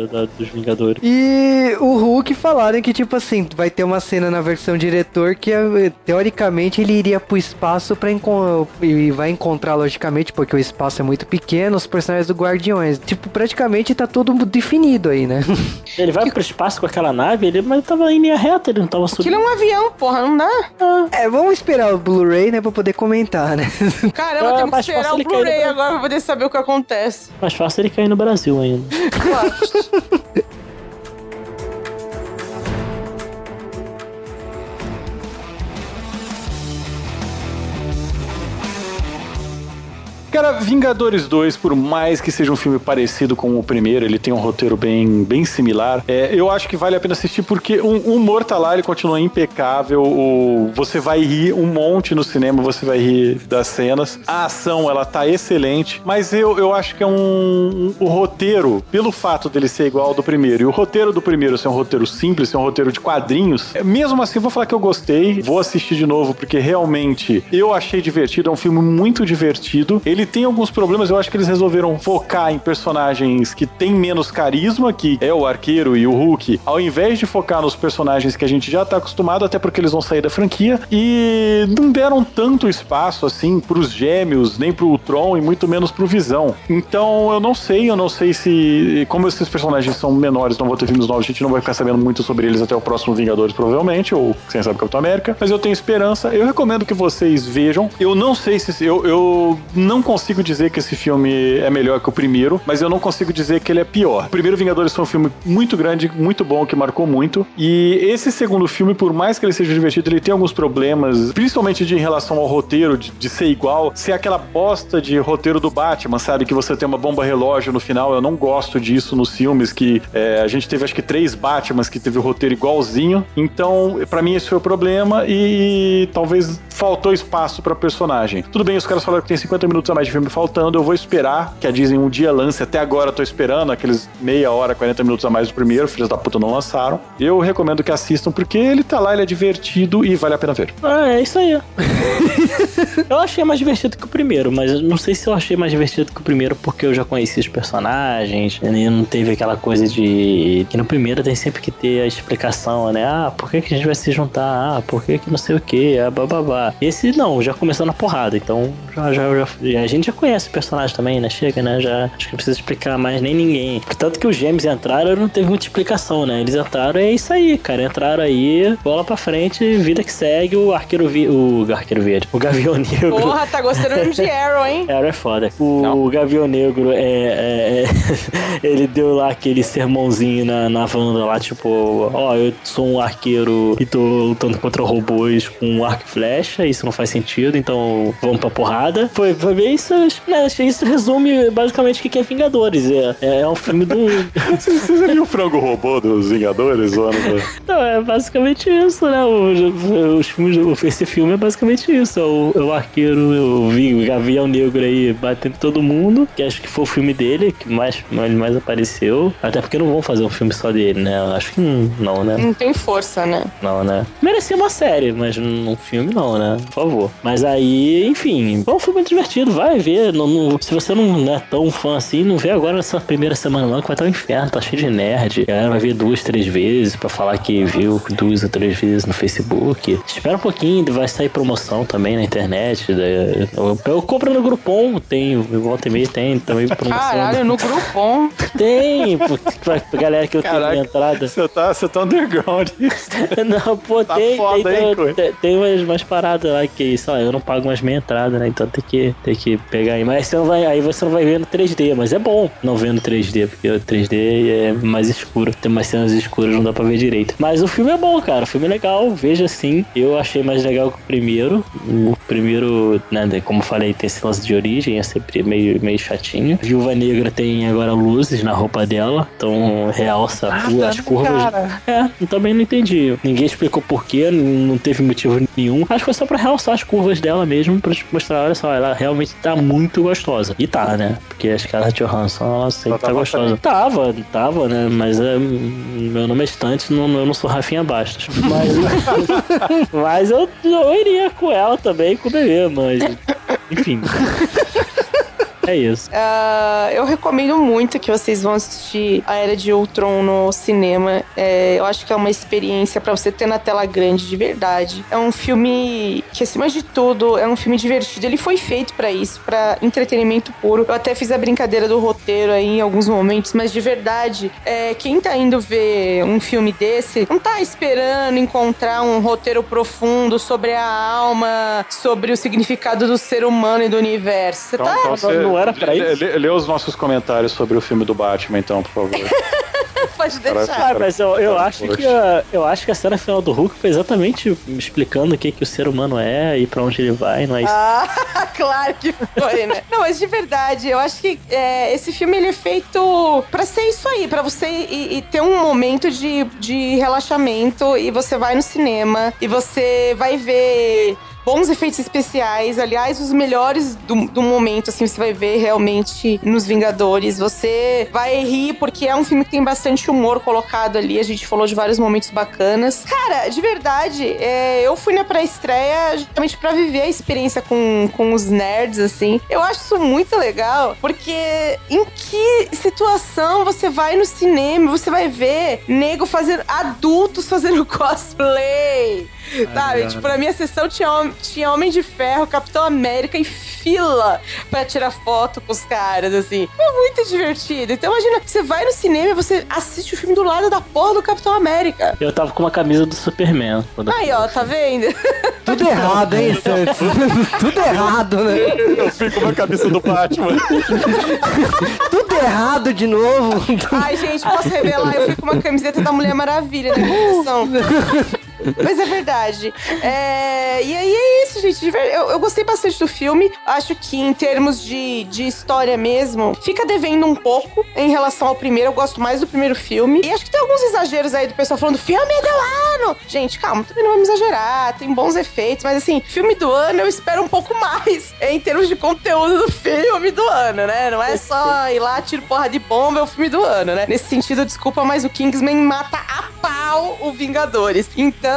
da- dos Vingadores. E o Hulk falaram que, tipo assim, vai ter uma cena na versão diretor que, eh, teoricamente, ele iria pro espaço pra e vai encontrar, logicamente, porque o espaço é muito pequeno, os personagens do Guardiões. Tipo, praticamente tá tudo definido aí, né? *laughs* Ele vai pro espaço com aquela nave, ele, mas ele tava em linha reta, ele não tava subindo. Aquilo é um avião, porra, não dá? é, vamos esperar o Blu-ray, né, pra poder comentar, né? *laughs* Caramba, Ah, temos que esperar o no Blu-ray Brasil. agora pra poder saber o que acontece. Mais fácil ele cair no Brasil ainda. *laughs* Cara, Vingadores 2, por mais que seja um filme parecido com o primeiro, ele tem um roteiro bem, bem similar. É, eu acho que vale a pena assistir porque o o humor tá lá, ele continua impecável. O, você vai rir um monte no cinema, você vai rir das cenas. A ação, ela tá excelente, mas eu, eu acho que é um, um- o roteiro, pelo fato dele ser igual ao do primeiro, e o roteiro do primeiro ser um roteiro simples, ser um roteiro de quadrinhos, é, mesmo assim, vou falar que eu gostei, vou assistir de novo porque realmente eu achei divertido, é um filme muito divertido. Ele ele tem alguns problemas, eu acho que eles resolveram focar em personagens que têm menos carisma, que é o Arqueiro e o Hulk, ao invés de focar nos personagens que a gente já tá acostumado, até porque eles vão sair da franquia, e não deram tanto espaço assim pros gêmeos, nem pro Ultron e muito menos pro Visão. Então eu não sei, eu não sei se. Como esses personagens são menores, não vou ter filmes novos, a gente não vai ficar sabendo muito sobre eles até o próximo Vingadores, provavelmente, ou quem sabe Capitão América, mas eu tenho esperança. Eu recomendo que vocês vejam. Eu não sei se. Eu, eu não consigo dizer que esse filme é melhor que o primeiro, mas eu não consigo dizer que ele é pior. O primeiro Vingadores foi um filme muito grande, muito bom, que marcou muito. E esse segundo filme, por mais que ele seja divertido, ele tem alguns problemas, principalmente de em relação ao roteiro, de, de ser igual, ser aquela bosta de roteiro do Batman, sabe? Que você tem uma bomba relógio no final. Eu não gosto disso nos filmes, que é, a gente teve acho que três Batmans que teve o roteiro igualzinho. Então, pra mim, esse foi o problema e talvez faltou espaço pra personagem. Tudo bem, os caras falaram que tem 50 minutos a mais de filme faltando. Eu vou esperar que a Disney um dia lance. Até agora eu tô esperando aqueles meia hora, 40 minutos a mais do primeiro. Filhos da puta não lançaram. Eu recomendo que assistam porque ele tá lá, ele é divertido e vale a pena ver. Ah, é isso aí. *laughs* eu achei mais divertido que o primeiro, mas não sei se eu achei mais divertido que o primeiro porque eu já conheci os personagens e não teve aquela coisa de. que no primeiro tem sempre que ter a explicação, né? Ah, por que, que a gente vai se juntar? Ah, por que, que não sei o que? Ah, bababá. Esse não, já começou na porrada, então já, já, já- a gente já conhece o personagem também, né? Chega, né? Já acho que não precisa explicar mais nem ninguém. Tanto que os gêmeos entraram, não teve muita explicação, né? Eles entraram e é isso aí, cara. Entraram aí, bola pra frente, vida que segue, o arqueiro vi... o arqueiro verde, o Gavião *laughs* Negro. Porra, tá gostando de Arrow, hein? Arrow é foda. O Gavião Negro é, é- é- *laughs* ele deu lá aquele sermãozinho na, na Wanda lá, tipo, ó, eu sou um arqueiro e tô lutando contra robôs com um arco e flecha, isso não faz sentido, então vamos pra porrada. Foi, foi bem isso, né, isso resume basicamente o que é Vingadores. É, é um filme do. *laughs* Vocês vocês viram o frango robô dos Vingadores? O ano do... Não, é basicamente isso, né? O- os filmes, esse filme é basicamente isso. É o, é o arqueiro, o Gavião Negro aí batendo todo mundo, que acho que foi o filme dele que mais, mais, mais apareceu. Até porque não vão fazer um filme só dele, né? Acho que não, não né? Não tem força, né? Não, né? Merecia uma série, mas num filme não, né? Por favor. Mas aí, enfim, é um filme divertido, vai ver. Não, não- se você não é tão fã assim, não vê agora nessa primeira semana não, que vai estar um inferno, tá cheio de nerd. A galera vai ver duas, três vezes pra falar que viu duas ou três vezes no Facebook. Espera um pouquinho, vai sair promoção também na internet. daí- Eu, eu compro no Groupon, tem, volta e meia tem também promoção. Caralho, no Groupon. *laughs* Tem, pra pra galera que eu tenho Caraca. entrada. Você tá, você tá underground. *laughs* Não, pô, Tá tem, foda, tem, hein, tem, tem umas, umas paradas lá que, sei lá, eu não pago mais minha entrada, né? Então tem que, tem que pegar aí. Mas você não vai, aí você não vai ver no 3D, mas é bom não ver no 3D, porque o 3D é mais escuro. Tem umas cenas escuras, não dá pra ver direito. Mas o filme é bom, cara. O filme é legal, veja sim. Eu achei mais legal que o primeiro. O primeiro, né, como eu falei, tem esse lance de origem, é sempre meio, meio chatinho. Viúva Negra tem agora luzes na roupa dela, então realça as curvas. É, eu também não entendi. Ninguém explicou porquê, não teve motivo nenhum. Acho que foi só pra realçar as curvas dela mesmo, pra mostrar, olha só, ela realmente tá muito gostosa. E tá, né? Porque a Scarlett Johansson, ela sempre tá tava gostosa. Tava, tava, né? Mas é, meu nome é Estante, não, eu não sou Rafinha Bastos. Mas, *laughs* mas eu, eu iria com ela também, com o bebê, mas... Enfim... É isso. *laughs* Ah, eu recomendo muito que vocês vão assistir a Era de Ultron no cinema. É, eu acho que é uma experiência pra você ter na tela grande de verdade. É um filme que, acima de tudo, é um filme divertido. Ele foi feito pra isso, pra entretenimento puro. Eu até fiz a brincadeira do roteiro aí em alguns momentos, mas de verdade, é, quem tá indo ver um filme desse não tá esperando encontrar um roteiro profundo sobre a alma, sobre o significado do ser humano e do universo. Você tá não era pra lê- isso? Lê, lê os nossos comentários sobre o filme do Batman, então, por favor. *laughs* Pode deixar. Ah, mas eu, eu acho Poxa. que a, eu acho que a cena final do Hulk foi exatamente explicando o que, que o ser humano é e pra onde ele vai, não é isso? Ah, *laughs* claro que foi, né? Não, mas de verdade, eu acho que é, esse filme ele é feito pra ser isso aí, pra você ir, ir ter um momento de, de relaxamento e você vai no cinema e você vai ver bons efeitos especiais. Aliás, os melhores do, do momento, assim, você vai ver realmente nos Vingadores. Você vai rir, porque é um filme que tem bastante humor colocado ali. A gente falou de vários momentos bacanas. Cara, de verdade, é, eu fui na pré-estreia justamente pra viver a experiência com, com os nerds, assim. Eu acho isso muito legal, porque em que situação você vai no cinema, você vai ver nego fazendo adultos fazendo *laughs* cosplay. Sabe? Tipo, na minha sessão tinha, tinha Homem de Ferro, Capitão América e fila pra tirar foto com os caras, assim. É muito divertido. Então, imagina, você vai no cinema e você assiste o filme do lado da porra do Capitão América. Eu tava com uma camisa do Superman. Aí, ó, tá vendo? Tudo errado, hein, *laughs* Santos? *laughs* Tudo errado, né? Eu fico com a cabeça do Batman. *laughs* Tudo errado de novo. Ai, gente, posso revelar? Eu fui com uma camiseta da Mulher Maravilha na minha sessão. Mas é verdade. É, E aí é isso, gente. Eu, eu gostei bastante do filme. Acho que em termos de, de história mesmo, fica devendo um pouco em relação ao primeiro. Eu gosto mais do primeiro filme. E acho que tem alguns exageros aí do pessoal falando filme do ano. Gente, calma, também não vamos exagerar. Tem bons efeitos, mas assim, filme do ano eu espero um pouco mais *laughs* em termos de conteúdo do filme do ano, né? Não é só ir lá, tiro porra de bomba, é o filme do ano, né? Nesse sentido, desculpa, mas o Kingsman mata a pau o Vingadores. Então,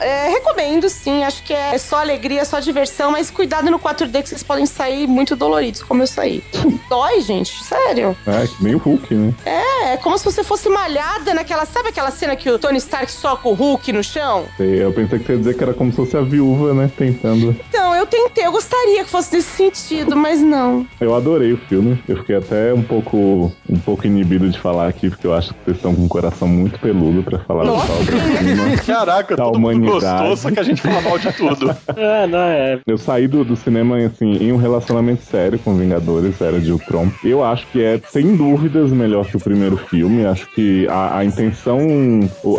é, recomendo sim. Acho que é só alegria, só diversão, mas cuidado no 4D que vocês podem sair muito doloridos, como eu saí. Dói, gente, sério. É, que nem o Hulk, né? É, é como se você fosse malhada naquela. Sabe aquela cena que o Tony Stark soca o Hulk no chão? Sei, Eu pensei que você ia dizer que era como se fosse a viúva, né? Tentando. Então, eu tentei, eu gostaria que fosse nesse sentido, mas não. Eu adorei o filme. Eu fiquei até um pouco, um pouco inibido de falar aqui, porque eu acho que vocês estão com um coração muito peludo pra falar Nossa. dessa obra-prima. Caraca, Da todo mundo humanidade. gostou, só que a gente fala mal de tudo. *laughs* É, não, é. Eu saí do, do cinema, assim, em um relacionamento sério com Vingadores, Era de Ultron. Eu acho que é, sem dúvidas, melhor que o primeiro filme. Acho que a, a intenção,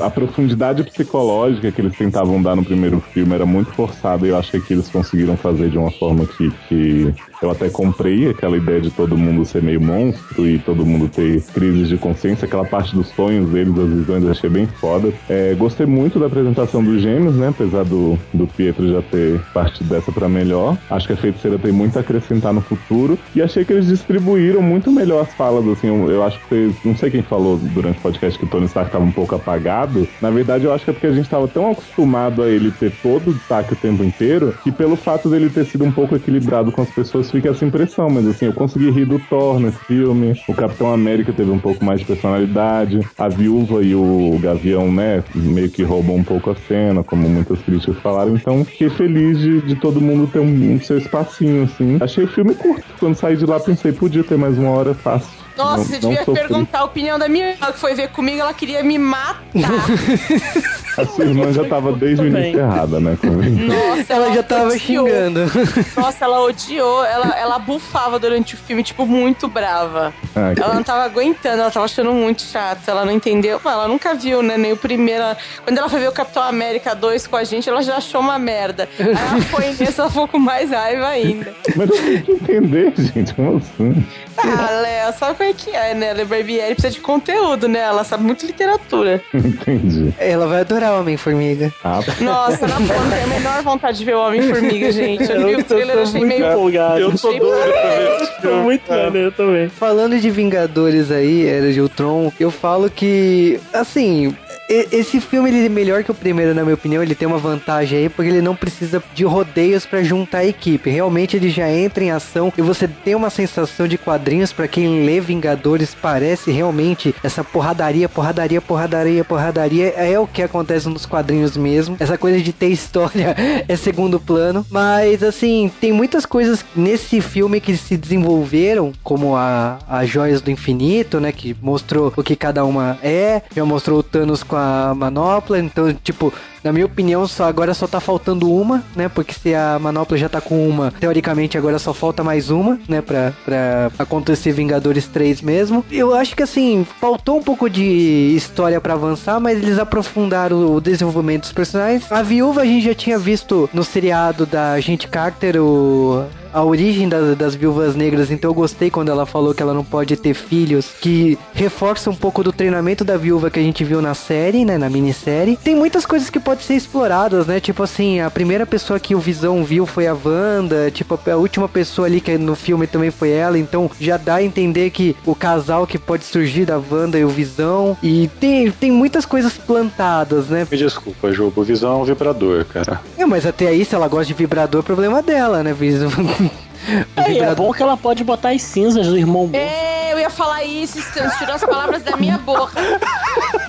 a profundidade psicológica que eles tentavam dar no primeiro filme era muito forçada e eu achei que eles conseguiram fazer de uma forma que, que eu até comprei aquela ideia de todo mundo ser meio monstro e todo mundo ter crises de consciência, aquela parte dos sonhos deles, das visões, eu achei bem foda. É, gostei muito da apresentação dos gêmeos, né? Apesar do, do Pietro já ter partido dessa pra melhor. Acho que a feiticeira tem muito a acrescentar no futuro. E achei que eles distribuíram muito melhor as falas, assim. Eu, eu acho que. Não sei quem falou durante o podcast que o Tony Stark tava um pouco apagado. Na verdade, eu acho que é porque a gente tava tão acostumado a ele ter todo o destaque o tempo inteiro, que pelo fato dele ter sido um pouco equilibrado com as pessoas, fica essa impressão. Mas assim, eu consegui rir do Thor nesse filme. O Capitão América teve um pouco mais de personalidade. A viúva e o Gavião, né, meio que roubam um pouco a cena, como muitas críticas falaram. Então, fiquei feliz de, de todo mundo ter um, um seu espacinho, assim. Achei o filme curto. Quando saí de lá, pensei, podia ter mais uma hora fácil. Nossa, Não- você não devia perguntar a opinião da minha irmã que foi ver comigo, ela queria me matar. *laughs* A sua irmã já tava desde o início errada, né? Nossa, Ela já tava odiou. xingando. *laughs* Nossa, ela odiou, ela, ela bufava durante o filme, tipo, muito brava. Ah, Ela não tava aguentando, ela tava achando muito chato, ela não entendeu. Ela nunca viu, né? Nem o primeiro. ela- Quando ela foi ver o Capitão América 2 com a gente, ela já achou uma merda. Aí ela *laughs* foi nesse, ela ficou com mais raiva ainda. Mas eu tenho que entender, gente. Como assim? Ah, Léo, sabe como é que é, né? Ela Barbieri precisa de conteúdo, né? Ela sabe muito literatura. *laughs* Entendi. Ela vai adorar o Homem-Formiga. Ah, *laughs* Nossa, na boa, não tenho a menor vontade de ver o Homem-Formiga, *laughs* gente. Eu vi o trailer, achei meio. empolgado. Eu tô doido pra ver. Tô muito maneiro também. Falando de Vingadores aí, Era de Ultron, eu falo que, assim, esse filme ele é melhor que o primeiro, na minha opinião. Ele tem uma vantagem aí, porque ele não precisa de rodeios pra juntar a equipe. Realmente ele já entra em ação e você tem uma sensação de quadrinhos pra quem lê Vingadores. Parece realmente essa porradaria, porradaria, porradaria, porradaria. É o que acontece nos quadrinhos mesmo. Essa coisa de ter *laughs* história é segundo plano. Mas, assim, tem muitas coisas nesse filme que se desenvolveram, como a, a Joias do Infinito, né? Que mostrou o que cada uma é. Já mostrou o Thanos com a manopla. Então, tipo, na minha opinião, só agora só tá faltando uma, né? Porque se a manopla já tá com uma, teoricamente agora só falta mais uma, né? Pra, pra acontecer Vingadores 3 mesmo. Eu acho que assim, faltou um pouco de história pra avançar, mas eles aprofundaram o desenvolvimento dos personagens. A viúva a gente já tinha visto no seriado da Agente Carter, o a origem das, das viúvas negras, então eu gostei quando ela falou que ela não pode ter filhos, que reforça um pouco do treinamento da viúva que a gente viu na série, né, na minissérie. Tem muitas coisas que podem ser exploradas, né, tipo assim, a primeira pessoa que o Visão viu foi a Wanda, tipo, a última pessoa ali que no filme também foi ela, então já dá a entender que o casal que pode surgir da Wanda e o Visão, e tem, tem muitas coisas plantadas, né, Me desculpa, jogo. O Visão é um vibrador, cara. é, mas até aí, se ela gosta de vibrador, é problema dela, né? Visão? O É, é bom que ela pode botar as cinzas do irmão morto. É, eu ia falar isso, Stan, você tirou as palavras da minha boca.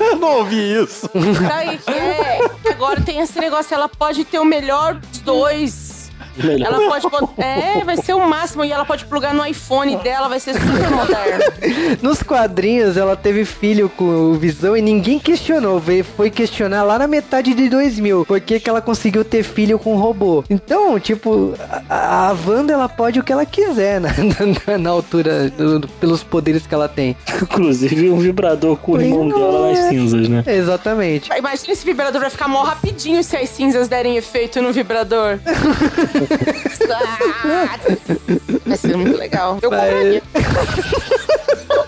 Eu não ouvi isso. Sabe o que é? Agora tem esse negócio, ela pode ter o melhor dos dois. Melhor. Ela pode botar. É, vai ser o máximo. E ela pode plugar no iPhone dela, vai ser super moderno. Nos quadrinhos, ela teve filho com o Visão e ninguém questionou. Veio, foi questionar lá na metade de 2000. Por que, que ela conseguiu ter filho com um robô? Então, tipo, a, a Wanda, ela pode o que ela quiser né? *laughs* na, na altura, do- do- pelos poderes que ela tem. Inclusive um vibrador com o irmão dela nas é. cinzas, né? Exatamente. Imagina esse vibrador vai ficar mó rapidinho se as cinzas derem efeito no vibrador. *laughs* *laughs* vai ser muito legal. Eu Vai. compraria. *laughs*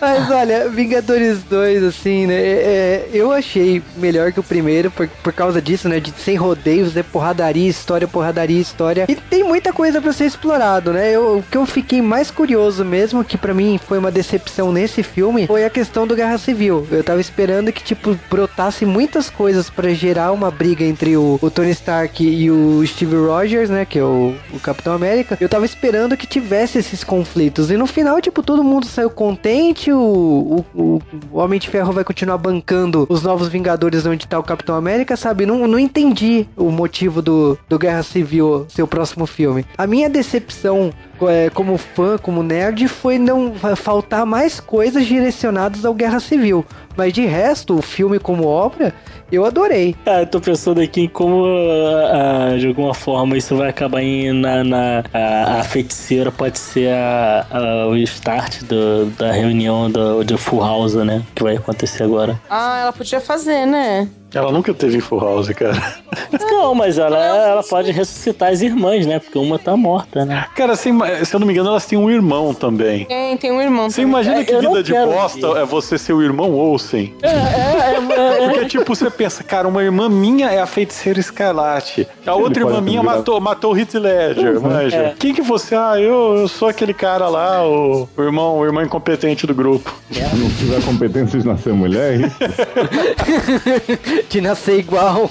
Mas olha, Vingadores 2, assim, né? é, eu achei melhor que o primeiro por, por causa disso, né? De sem rodeios, é porradaria, história, porradaria, história. E tem muita coisa pra ser explorado, né? Eu, o que eu fiquei mais curioso mesmo, que pra mim foi uma decepção nesse filme, foi a questão do Guerra Civil. Eu tava esperando que, tipo, brotasse muitas coisas pra gerar uma briga entre o, o Tony Stark e o Steve Rogers, né? Que é o, o Capitão América. Eu tava esperando que tivesse esses conflitos. E no final, tipo, todo mundo saiu contente. O, o, o- o Homem de Ferro vai continuar bancando os novos Vingadores onde tá o Capitão América, sabe? Não, não entendi o motivo do, do Guerra Civil ser o próximo filme. A minha decepção é, como fã, como nerd, foi não faltar mais coisas direcionadas ao Guerra Civil. Mas de resto, o filme como obra, eu adorei. Ah, eu tô pensando aqui em como, ah, ah, de alguma forma, isso vai acabar em, na, na- a, a feiticeira pode ser a, a- o start do- da reunião do, de Full House, né? Que vai acontecer agora. Ah, ela podia fazer, né? Ela nunca teve em Full House, cara. *laughs* Não, mas ela, ela pode ressuscitar as irmãs, né? Porque uma tá morta, né? Cara, se, se eu não me engano, elas têm um irmão também. Tem, tem um irmão. Você também. imagina É, que eu vida de bosta ver. é você ser o irmão Olsen? É, é, é, Porque, tipo, você pensa, cara, uma irmã minha é a feiticeira escarlate. A outra irmã minha matou, matou o Heath Ledger, manja. É. Quem que você? Ah, eu, eu sou aquele cara lá, o, o irmão, o irmão incompetente do grupo. Não tiver competência de nascer mulher, é isso? *laughs* De nascer igual.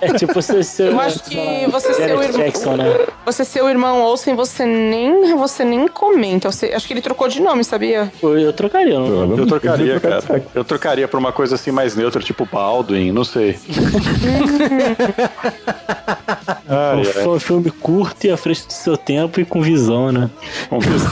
é tipo você *laughs* ser. Eu acho que você ser o irmão. Jackson, né? Você ser o irmão Olsen, você nem, você nem comenta. Você, acho que ele trocou de nome, sabia? Eu, eu trocaria, não. Eu trocaria, cara. Eu trocaria por uma coisa assim mais neutra, tipo Baldwin, não sei. *laughs* Ai, Foi ai. um filme curto e à frente do seu tempo e com visão, né? Vamos ver. se-